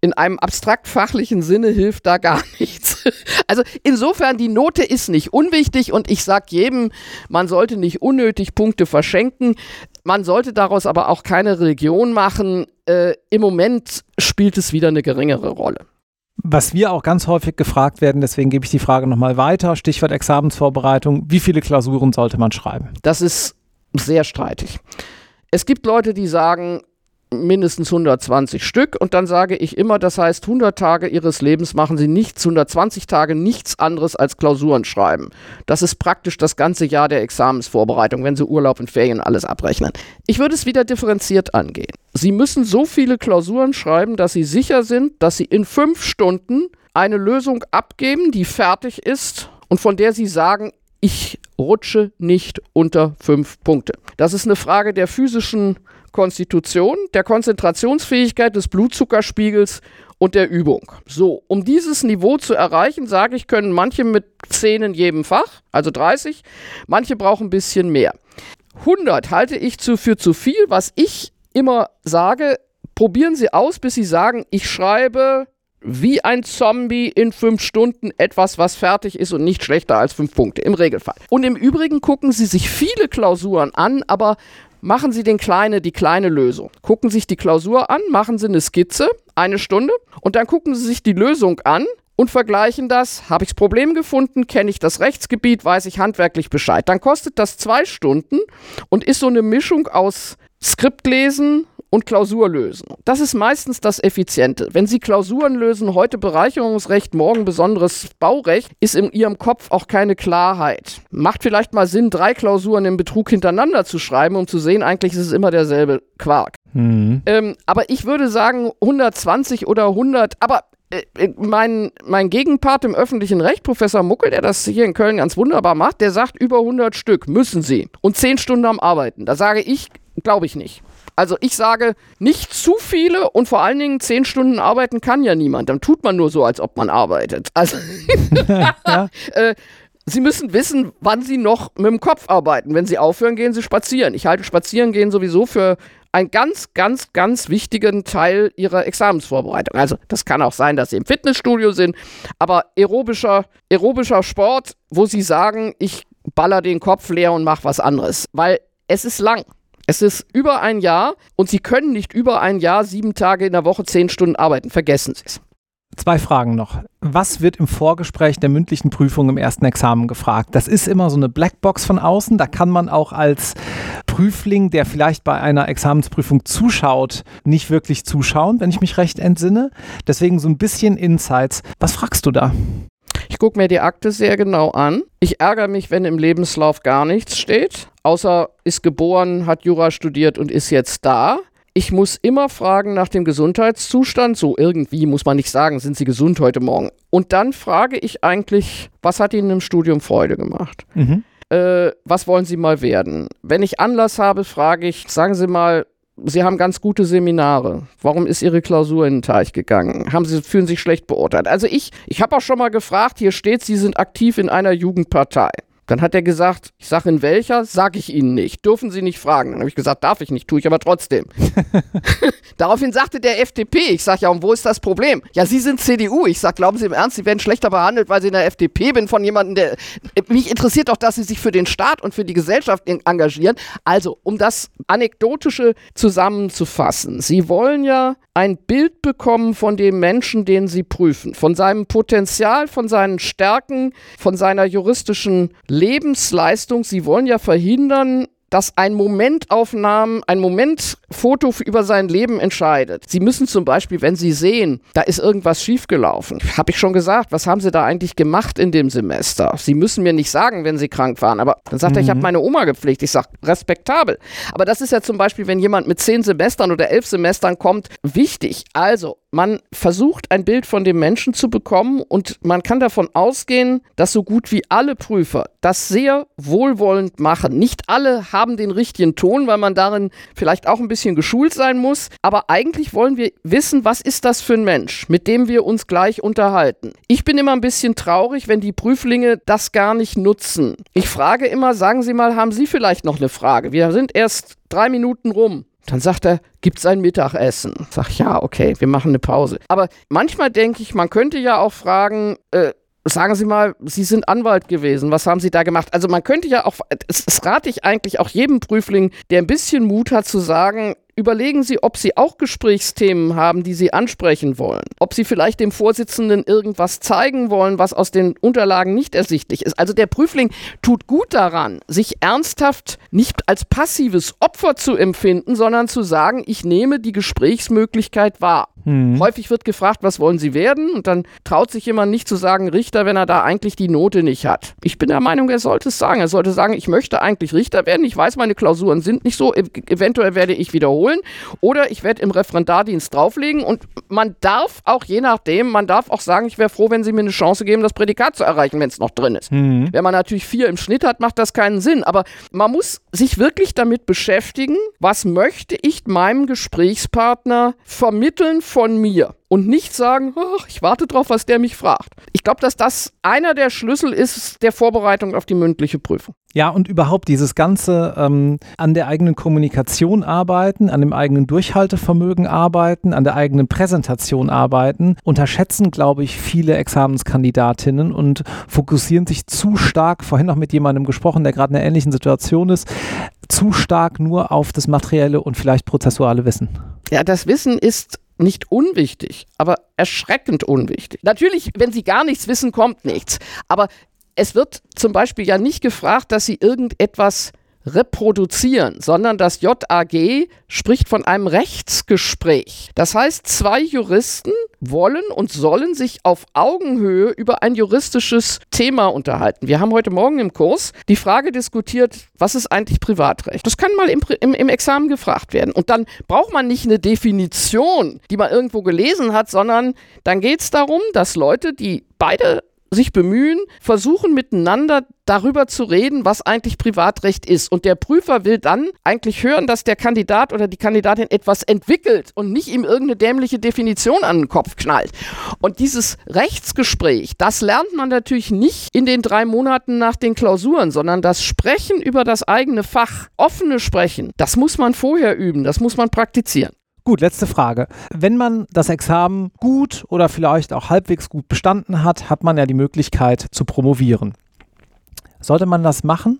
[SPEAKER 2] in einem abstrakt fachlichen Sinne hilft da gar nichts. Also insofern, die Note ist nicht unwichtig und ich sage jedem, man sollte nicht unnötig Punkte verschenken. Man sollte daraus aber auch keine Religion machen. Äh, Im Moment spielt es wieder eine geringere Rolle.
[SPEAKER 1] Was wir auch ganz häufig gefragt werden, deswegen gebe ich die Frage nochmal weiter, Stichwort Examensvorbereitung, wie viele Klausuren sollte man schreiben?
[SPEAKER 2] Das ist sehr streitig. Es gibt Leute, die sagen, mindestens 120 Stück und dann sage ich immer, das heißt 100 Tage ihres Lebens machen sie nichts, 120 Tage nichts anderes als Klausuren schreiben. Das ist praktisch das ganze Jahr der Examensvorbereitung, wenn sie Urlaub und Ferien alles abrechnen. Ich würde es wieder differenziert angehen. Sie müssen so viele Klausuren schreiben, dass sie sicher sind, dass sie in fünf Stunden eine Lösung abgeben, die fertig ist und von der sie sagen, ich rutsche nicht unter fünf Punkte. Das ist eine Frage der physischen Konstitution, der Konzentrationsfähigkeit des Blutzuckerspiegels und der Übung. So, um dieses Niveau zu erreichen, sage ich, können manche mit 10 in jedem Fach, also 30, manche brauchen ein bisschen mehr. 100 halte ich zu, für zu viel, was ich immer sage, probieren Sie aus, bis Sie sagen, ich schreibe wie ein Zombie in fünf Stunden etwas, was fertig ist und nicht schlechter als fünf Punkte, im Regelfall. Und im Übrigen gucken Sie sich viele Klausuren an, aber machen Sie den kleine, die kleine Lösung. Gucken sich die Klausur an, machen Sie eine Skizze, eine Stunde, und dann gucken Sie sich die Lösung an und vergleichen das. Habe ich das Problem gefunden? Kenne ich das Rechtsgebiet? Weiß ich handwerklich Bescheid? Dann kostet das zwei Stunden und ist so eine Mischung aus Skriptlesen, und Klausur lösen. Das ist meistens das Effiziente. Wenn Sie Klausuren lösen, heute Bereicherungsrecht, morgen besonderes Baurecht, ist in Ihrem Kopf auch keine Klarheit. Macht vielleicht mal Sinn, drei Klausuren im Betrug hintereinander zu schreiben, um zu sehen, eigentlich ist es immer derselbe Quark. Mhm. Ähm, aber ich würde sagen 120 oder 100, aber äh, mein, mein Gegenpart im öffentlichen Recht, Professor Muckel, der das hier in Köln ganz wunderbar macht, der sagt, über 100 Stück müssen sie und 10 Stunden am Arbeiten. Da sage ich, glaube ich nicht. Also ich sage, nicht zu viele und vor allen Dingen zehn Stunden arbeiten kann ja niemand. Dann tut man nur so, als ob man arbeitet. Also ja. äh, Sie müssen wissen, wann Sie noch mit dem Kopf arbeiten. Wenn Sie aufhören, gehen Sie spazieren. Ich halte Spazierengehen sowieso für einen ganz, ganz, ganz wichtigen Teil Ihrer Examensvorbereitung. Also das kann auch sein, dass Sie im Fitnessstudio sind, aber aerobischer, aerobischer Sport, wo Sie sagen, ich baller den Kopf leer und mache was anderes. Weil es ist lang. Es ist über ein Jahr und Sie können nicht über ein Jahr sieben Tage in der Woche zehn Stunden arbeiten. Vergessen Sie es.
[SPEAKER 1] Zwei Fragen noch. Was wird im Vorgespräch der mündlichen Prüfung im ersten Examen gefragt? Das ist immer so eine Blackbox von außen. Da kann man auch als Prüfling, der vielleicht bei einer Examensprüfung zuschaut, nicht wirklich zuschauen, wenn ich mich recht entsinne. Deswegen so ein bisschen Insights. Was fragst du da?
[SPEAKER 2] Ich gucke mir die Akte sehr genau an. Ich ärgere mich, wenn im Lebenslauf gar nichts steht, außer ist geboren, hat Jura studiert und ist jetzt da. Ich muss immer fragen nach dem Gesundheitszustand. So irgendwie muss man nicht sagen, sind Sie gesund heute Morgen? Und dann frage ich eigentlich, was hat Ihnen im Studium Freude gemacht? Mhm. Äh, was wollen Sie mal werden? Wenn ich Anlass habe, frage ich, sagen Sie mal, Sie haben ganz gute Seminare. Warum ist Ihre Klausur in den Teich gegangen? Haben Sie, fühlen sich schlecht beurteilt? Also ich, ich habe auch schon mal gefragt, hier steht, Sie sind aktiv in einer Jugendpartei. Dann hat er gesagt, ich sage in welcher, sage ich Ihnen nicht. Dürfen Sie nicht fragen. Dann habe ich gesagt, darf ich nicht, tue ich aber trotzdem. Daraufhin sagte der FDP, ich sage ja, und wo ist das Problem? Ja, Sie sind CDU. Ich sage, glauben Sie im Ernst, Sie werden schlechter behandelt, weil Sie in der FDP bin von jemandem, der. Mich interessiert doch, dass Sie sich für den Staat und für die Gesellschaft engagieren. Also, um das Anekdotische zusammenzufassen. Sie wollen ja ein Bild bekommen von dem Menschen, den Sie prüfen, von seinem Potenzial, von seinen Stärken, von seiner juristischen Lebensleistung. Sie wollen ja verhindern, dass ein Momentaufnahmen, ein Momentfoto über sein Leben entscheidet. Sie müssen zum Beispiel, wenn Sie sehen, da ist irgendwas schiefgelaufen, habe ich schon gesagt, was haben Sie da eigentlich gemacht in dem Semester? Sie müssen mir nicht sagen, wenn Sie krank waren, aber dann sagt mhm. er, ich habe mhm. meine Oma gepflegt. Ich sage, respektabel. Aber das ist ja zum Beispiel, wenn jemand mit zehn Semestern oder elf Semestern kommt, wichtig. Also, man versucht ein Bild von dem Menschen zu bekommen und man kann davon ausgehen, dass so gut wie alle Prüfer das sehr wohlwollend machen. Nicht alle haben den richtigen Ton, weil man darin vielleicht auch ein bisschen geschult sein muss, aber eigentlich wollen wir wissen, was ist das für ein Mensch, mit dem wir uns gleich unterhalten. Ich bin immer ein bisschen traurig, wenn die Prüflinge das gar nicht nutzen. Ich frage immer, sagen Sie mal, haben Sie vielleicht noch eine Frage? Wir sind erst drei Minuten rum. Dann sagt er, gibt's ein Mittagessen? Sag ja, okay, wir machen eine Pause. Aber manchmal denke ich, man könnte ja auch fragen, äh, Sagen Sie mal, Sie sind Anwalt gewesen. Was haben Sie da gemacht? Also man könnte ja auch, das, rate ich eigentlich auch jedem Prüfling, der ein bisschen Mut hat zu sagen, überlegen Sie, ob Sie auch Gesprächsthemen haben, die Sie ansprechen wollen. Ob Sie vielleicht dem Vorsitzenden irgendwas zeigen wollen, was aus den Unterlagen nicht ersichtlich ist. Also der Prüfling tut gut daran, sich ernsthaft nicht als passives Opfer zu empfinden, sondern zu sagen, ich nehme die Gesprächsmöglichkeit wahr. Mhm. Häufig wird gefragt, was wollen Sie werden? Und dann traut sich jemand nicht zu sagen Richter, wenn er da eigentlich die Note nicht hat. Ich bin der Meinung, er sollte es sagen. Er sollte sagen, ich möchte eigentlich Richter werden. Ich weiß, meine Klausuren sind nicht so. E eventuell werde ich wiederholen. Oder ich werde im Referendardienst drauflegen. Und man darf auch, je nachdem, man darf auch sagen, ich wäre froh, wenn Sie mir eine Chance geben, das Prädikat zu erreichen, wenn es noch drin ist. Mhm. Wenn man natürlich vier im Schnitt hat, macht das keinen Sinn. Aber man muss sich wirklich damit beschäftigen, was möchte ich meinem Gesprächspartner vermitteln von mir und nicht sagen, oh, ich warte drauf, was der mich fragt. Ich glaube, dass das einer der Schlüssel ist der Vorbereitung auf die mündliche Prüfung.
[SPEAKER 1] Ja, und überhaupt dieses ganze ähm, an der eigenen Kommunikation arbeiten, an dem eigenen Durchhaltevermögen arbeiten, an der eigenen Präsentation arbeiten, unterschätzen, glaube ich, viele Examenskandidatinnen und fokussieren sich zu stark, vorhin noch mit jemandem gesprochen, der gerade in einer ähnlichen Situation ist, zu stark nur auf das materielle und vielleicht prozessuale Wissen.
[SPEAKER 2] Ja, das Wissen ist nicht unwichtig, aber erschreckend unwichtig. Natürlich, wenn Sie gar nichts wissen, kommt nichts. Aber es wird zum Beispiel ja nicht gefragt, dass Sie irgendetwas reproduzieren, sondern das JAG spricht von einem Rechtsgespräch. Das heißt, zwei Juristen wollen und sollen sich auf Augenhöhe über ein juristisches Thema unterhalten. Wir haben heute Morgen im Kurs die Frage diskutiert, was ist eigentlich Privatrecht? Das kann mal im, im, im Examen gefragt werden. Und dann braucht man nicht eine Definition, die man irgendwo gelesen hat, sondern dann geht es darum, dass Leute, die beide sich bemühen, versuchen miteinander darüber zu reden, was eigentlich Privatrecht ist. Und der Prüfer will dann eigentlich hören, dass der Kandidat oder die Kandidatin etwas entwickelt und nicht ihm irgendeine dämliche Definition an den Kopf knallt. Und dieses Rechtsgespräch, das lernt man natürlich nicht in den drei Monaten nach den Klausuren, sondern das Sprechen über das eigene Fach, offene Sprechen, das muss man vorher üben, das muss man praktizieren.
[SPEAKER 1] Gut, letzte Frage. Wenn man das Examen gut oder vielleicht auch halbwegs gut bestanden hat, hat man ja die Möglichkeit zu promovieren. Sollte man das machen?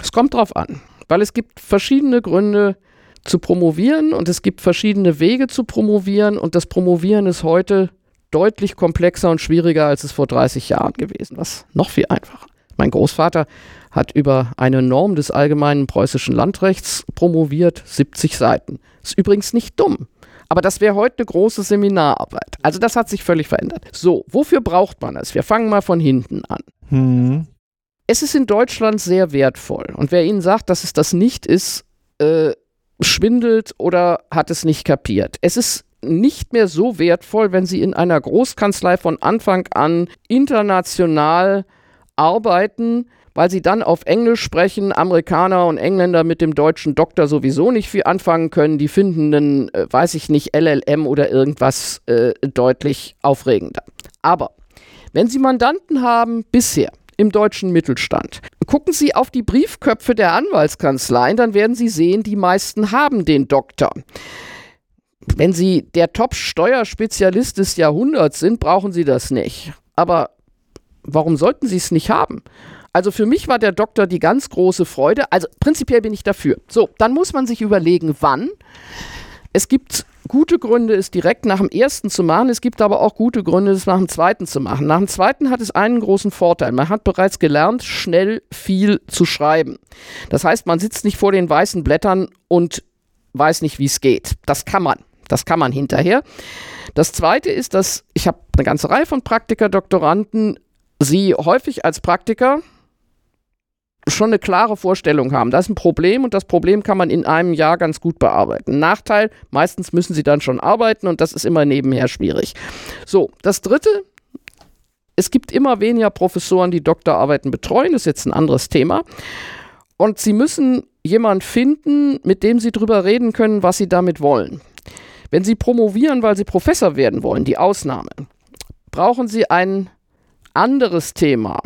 [SPEAKER 2] Es kommt drauf an, weil es gibt verschiedene Gründe zu promovieren und es gibt verschiedene Wege zu promovieren und das Promovieren ist heute deutlich komplexer und schwieriger, als es vor 30 Jahren gewesen, was noch viel einfacher. Mein Großvater hat über eine Norm des allgemeinen preußischen Landrechts promoviert, 70 Seiten. Ist übrigens nicht dumm. Aber das wäre heute eine große Seminararbeit. Also das hat sich völlig verändert. So, wofür braucht man es? Wir fangen mal von hinten an. Hm. Es ist in Deutschland sehr wertvoll. Und wer Ihnen sagt, dass es das nicht ist, äh, schwindelt oder hat es nicht kapiert. Es ist nicht mehr so wertvoll, wenn Sie in einer Großkanzlei von Anfang an international arbeiten, weil sie dann auf Englisch sprechen. Amerikaner und Engländer mit dem deutschen Doktor sowieso nicht viel anfangen können. Die finden einen, äh, weiß ich nicht, LLM oder irgendwas äh, deutlich aufregender. Aber wenn Sie Mandanten haben bisher im deutschen Mittelstand, gucken Sie auf die Briefköpfe der Anwaltskanzleien, dann werden Sie sehen, die meisten haben den Doktor. Wenn Sie der Top-Steuerspezialist des Jahrhunderts sind, brauchen Sie das nicht. Aber warum sollten Sie es nicht haben? Also für mich war der Doktor die ganz große Freude. Also prinzipiell bin ich dafür. So, dann muss man sich überlegen, wann. Es gibt gute Gründe, es direkt nach dem ersten zu machen. Es gibt aber auch gute Gründe, es nach dem zweiten zu machen. Nach dem zweiten hat es einen großen Vorteil. Man hat bereits gelernt, schnell viel zu schreiben. Das heißt, man sitzt nicht vor den weißen Blättern und weiß nicht, wie es geht. Das kann man. Das kann man hinterher. Das zweite ist, dass ich habe eine ganze Reihe von Praktiker, Doktoranden, sie häufig als Praktiker schon eine klare Vorstellung haben. Das ist ein Problem und das Problem kann man in einem Jahr ganz gut bearbeiten. Nachteil, meistens müssen sie dann schon arbeiten und das ist immer nebenher schwierig. So, das dritte, es gibt immer weniger Professoren, die Doktorarbeiten betreuen, das ist jetzt ein anderes Thema. Und sie müssen jemanden finden, mit dem sie darüber reden können, was sie damit wollen. Wenn sie promovieren, weil sie Professor werden wollen, die Ausnahme, brauchen sie ein anderes Thema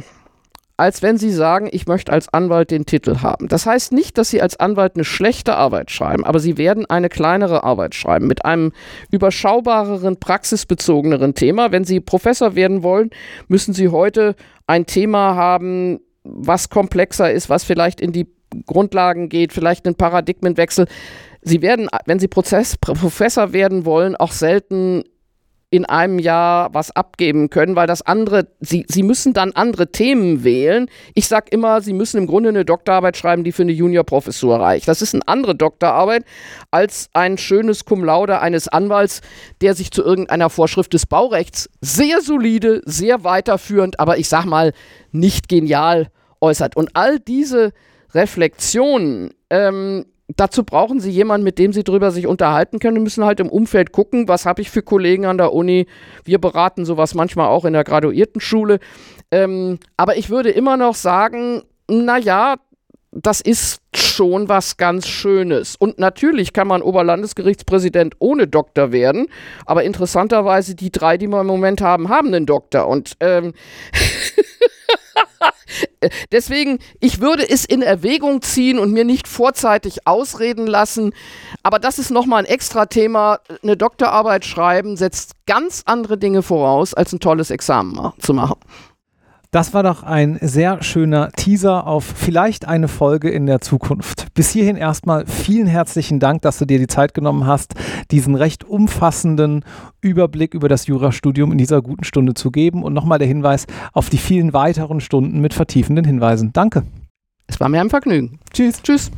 [SPEAKER 2] als wenn Sie sagen, ich möchte als Anwalt den Titel haben. Das heißt nicht, dass Sie als Anwalt eine schlechte Arbeit schreiben, aber Sie werden eine kleinere Arbeit schreiben mit einem überschaubareren, praxisbezogeneren Thema. Wenn Sie Professor werden wollen, müssen Sie heute ein Thema haben, was komplexer ist, was vielleicht in die Grundlagen geht, vielleicht einen Paradigmenwechsel. Sie werden, wenn Sie Prozess, Professor werden wollen, auch selten in einem Jahr was abgeben können, weil das andere, sie, sie müssen dann andere Themen wählen. Ich sage immer, sie müssen im Grunde eine Doktorarbeit schreiben, die für eine Juniorprofessur reicht. Das ist eine andere Doktorarbeit als ein schönes Cum laude eines Anwalts, der sich zu irgendeiner Vorschrift des Baurechts sehr solide, sehr weiterführend, aber ich sag mal nicht genial äußert. Und all diese Reflexionen ähm, dazu brauchen sie jemanden, mit dem sie drüber sich unterhalten können. Die müssen halt im Umfeld gucken, was habe ich für Kollegen an der Uni. Wir beraten sowas manchmal auch in der Graduiertenschule. Ähm, aber ich würde immer noch sagen, naja, das ist schon was ganz Schönes. Und natürlich kann man Oberlandesgerichtspräsident ohne Doktor werden, aber interessanterweise die drei, die wir im Moment haben, haben einen Doktor. Und ähm, Deswegen, ich würde es in Erwägung ziehen und mir nicht vorzeitig ausreden lassen. Aber das ist nochmal ein extra Thema. Eine Doktorarbeit schreiben setzt ganz andere Dinge voraus, als ein tolles Examen zu machen.
[SPEAKER 1] Das war doch ein sehr schöner Teaser auf vielleicht eine Folge in der Zukunft. Bis hierhin erstmal vielen herzlichen Dank, dass du dir die Zeit genommen hast, diesen recht umfassenden Überblick über das Jurastudium in dieser guten Stunde zu geben. Und nochmal der Hinweis auf die vielen weiteren Stunden mit vertiefenden Hinweisen. Danke.
[SPEAKER 2] Es war mir ein Vergnügen. Tschüss. Tschüss.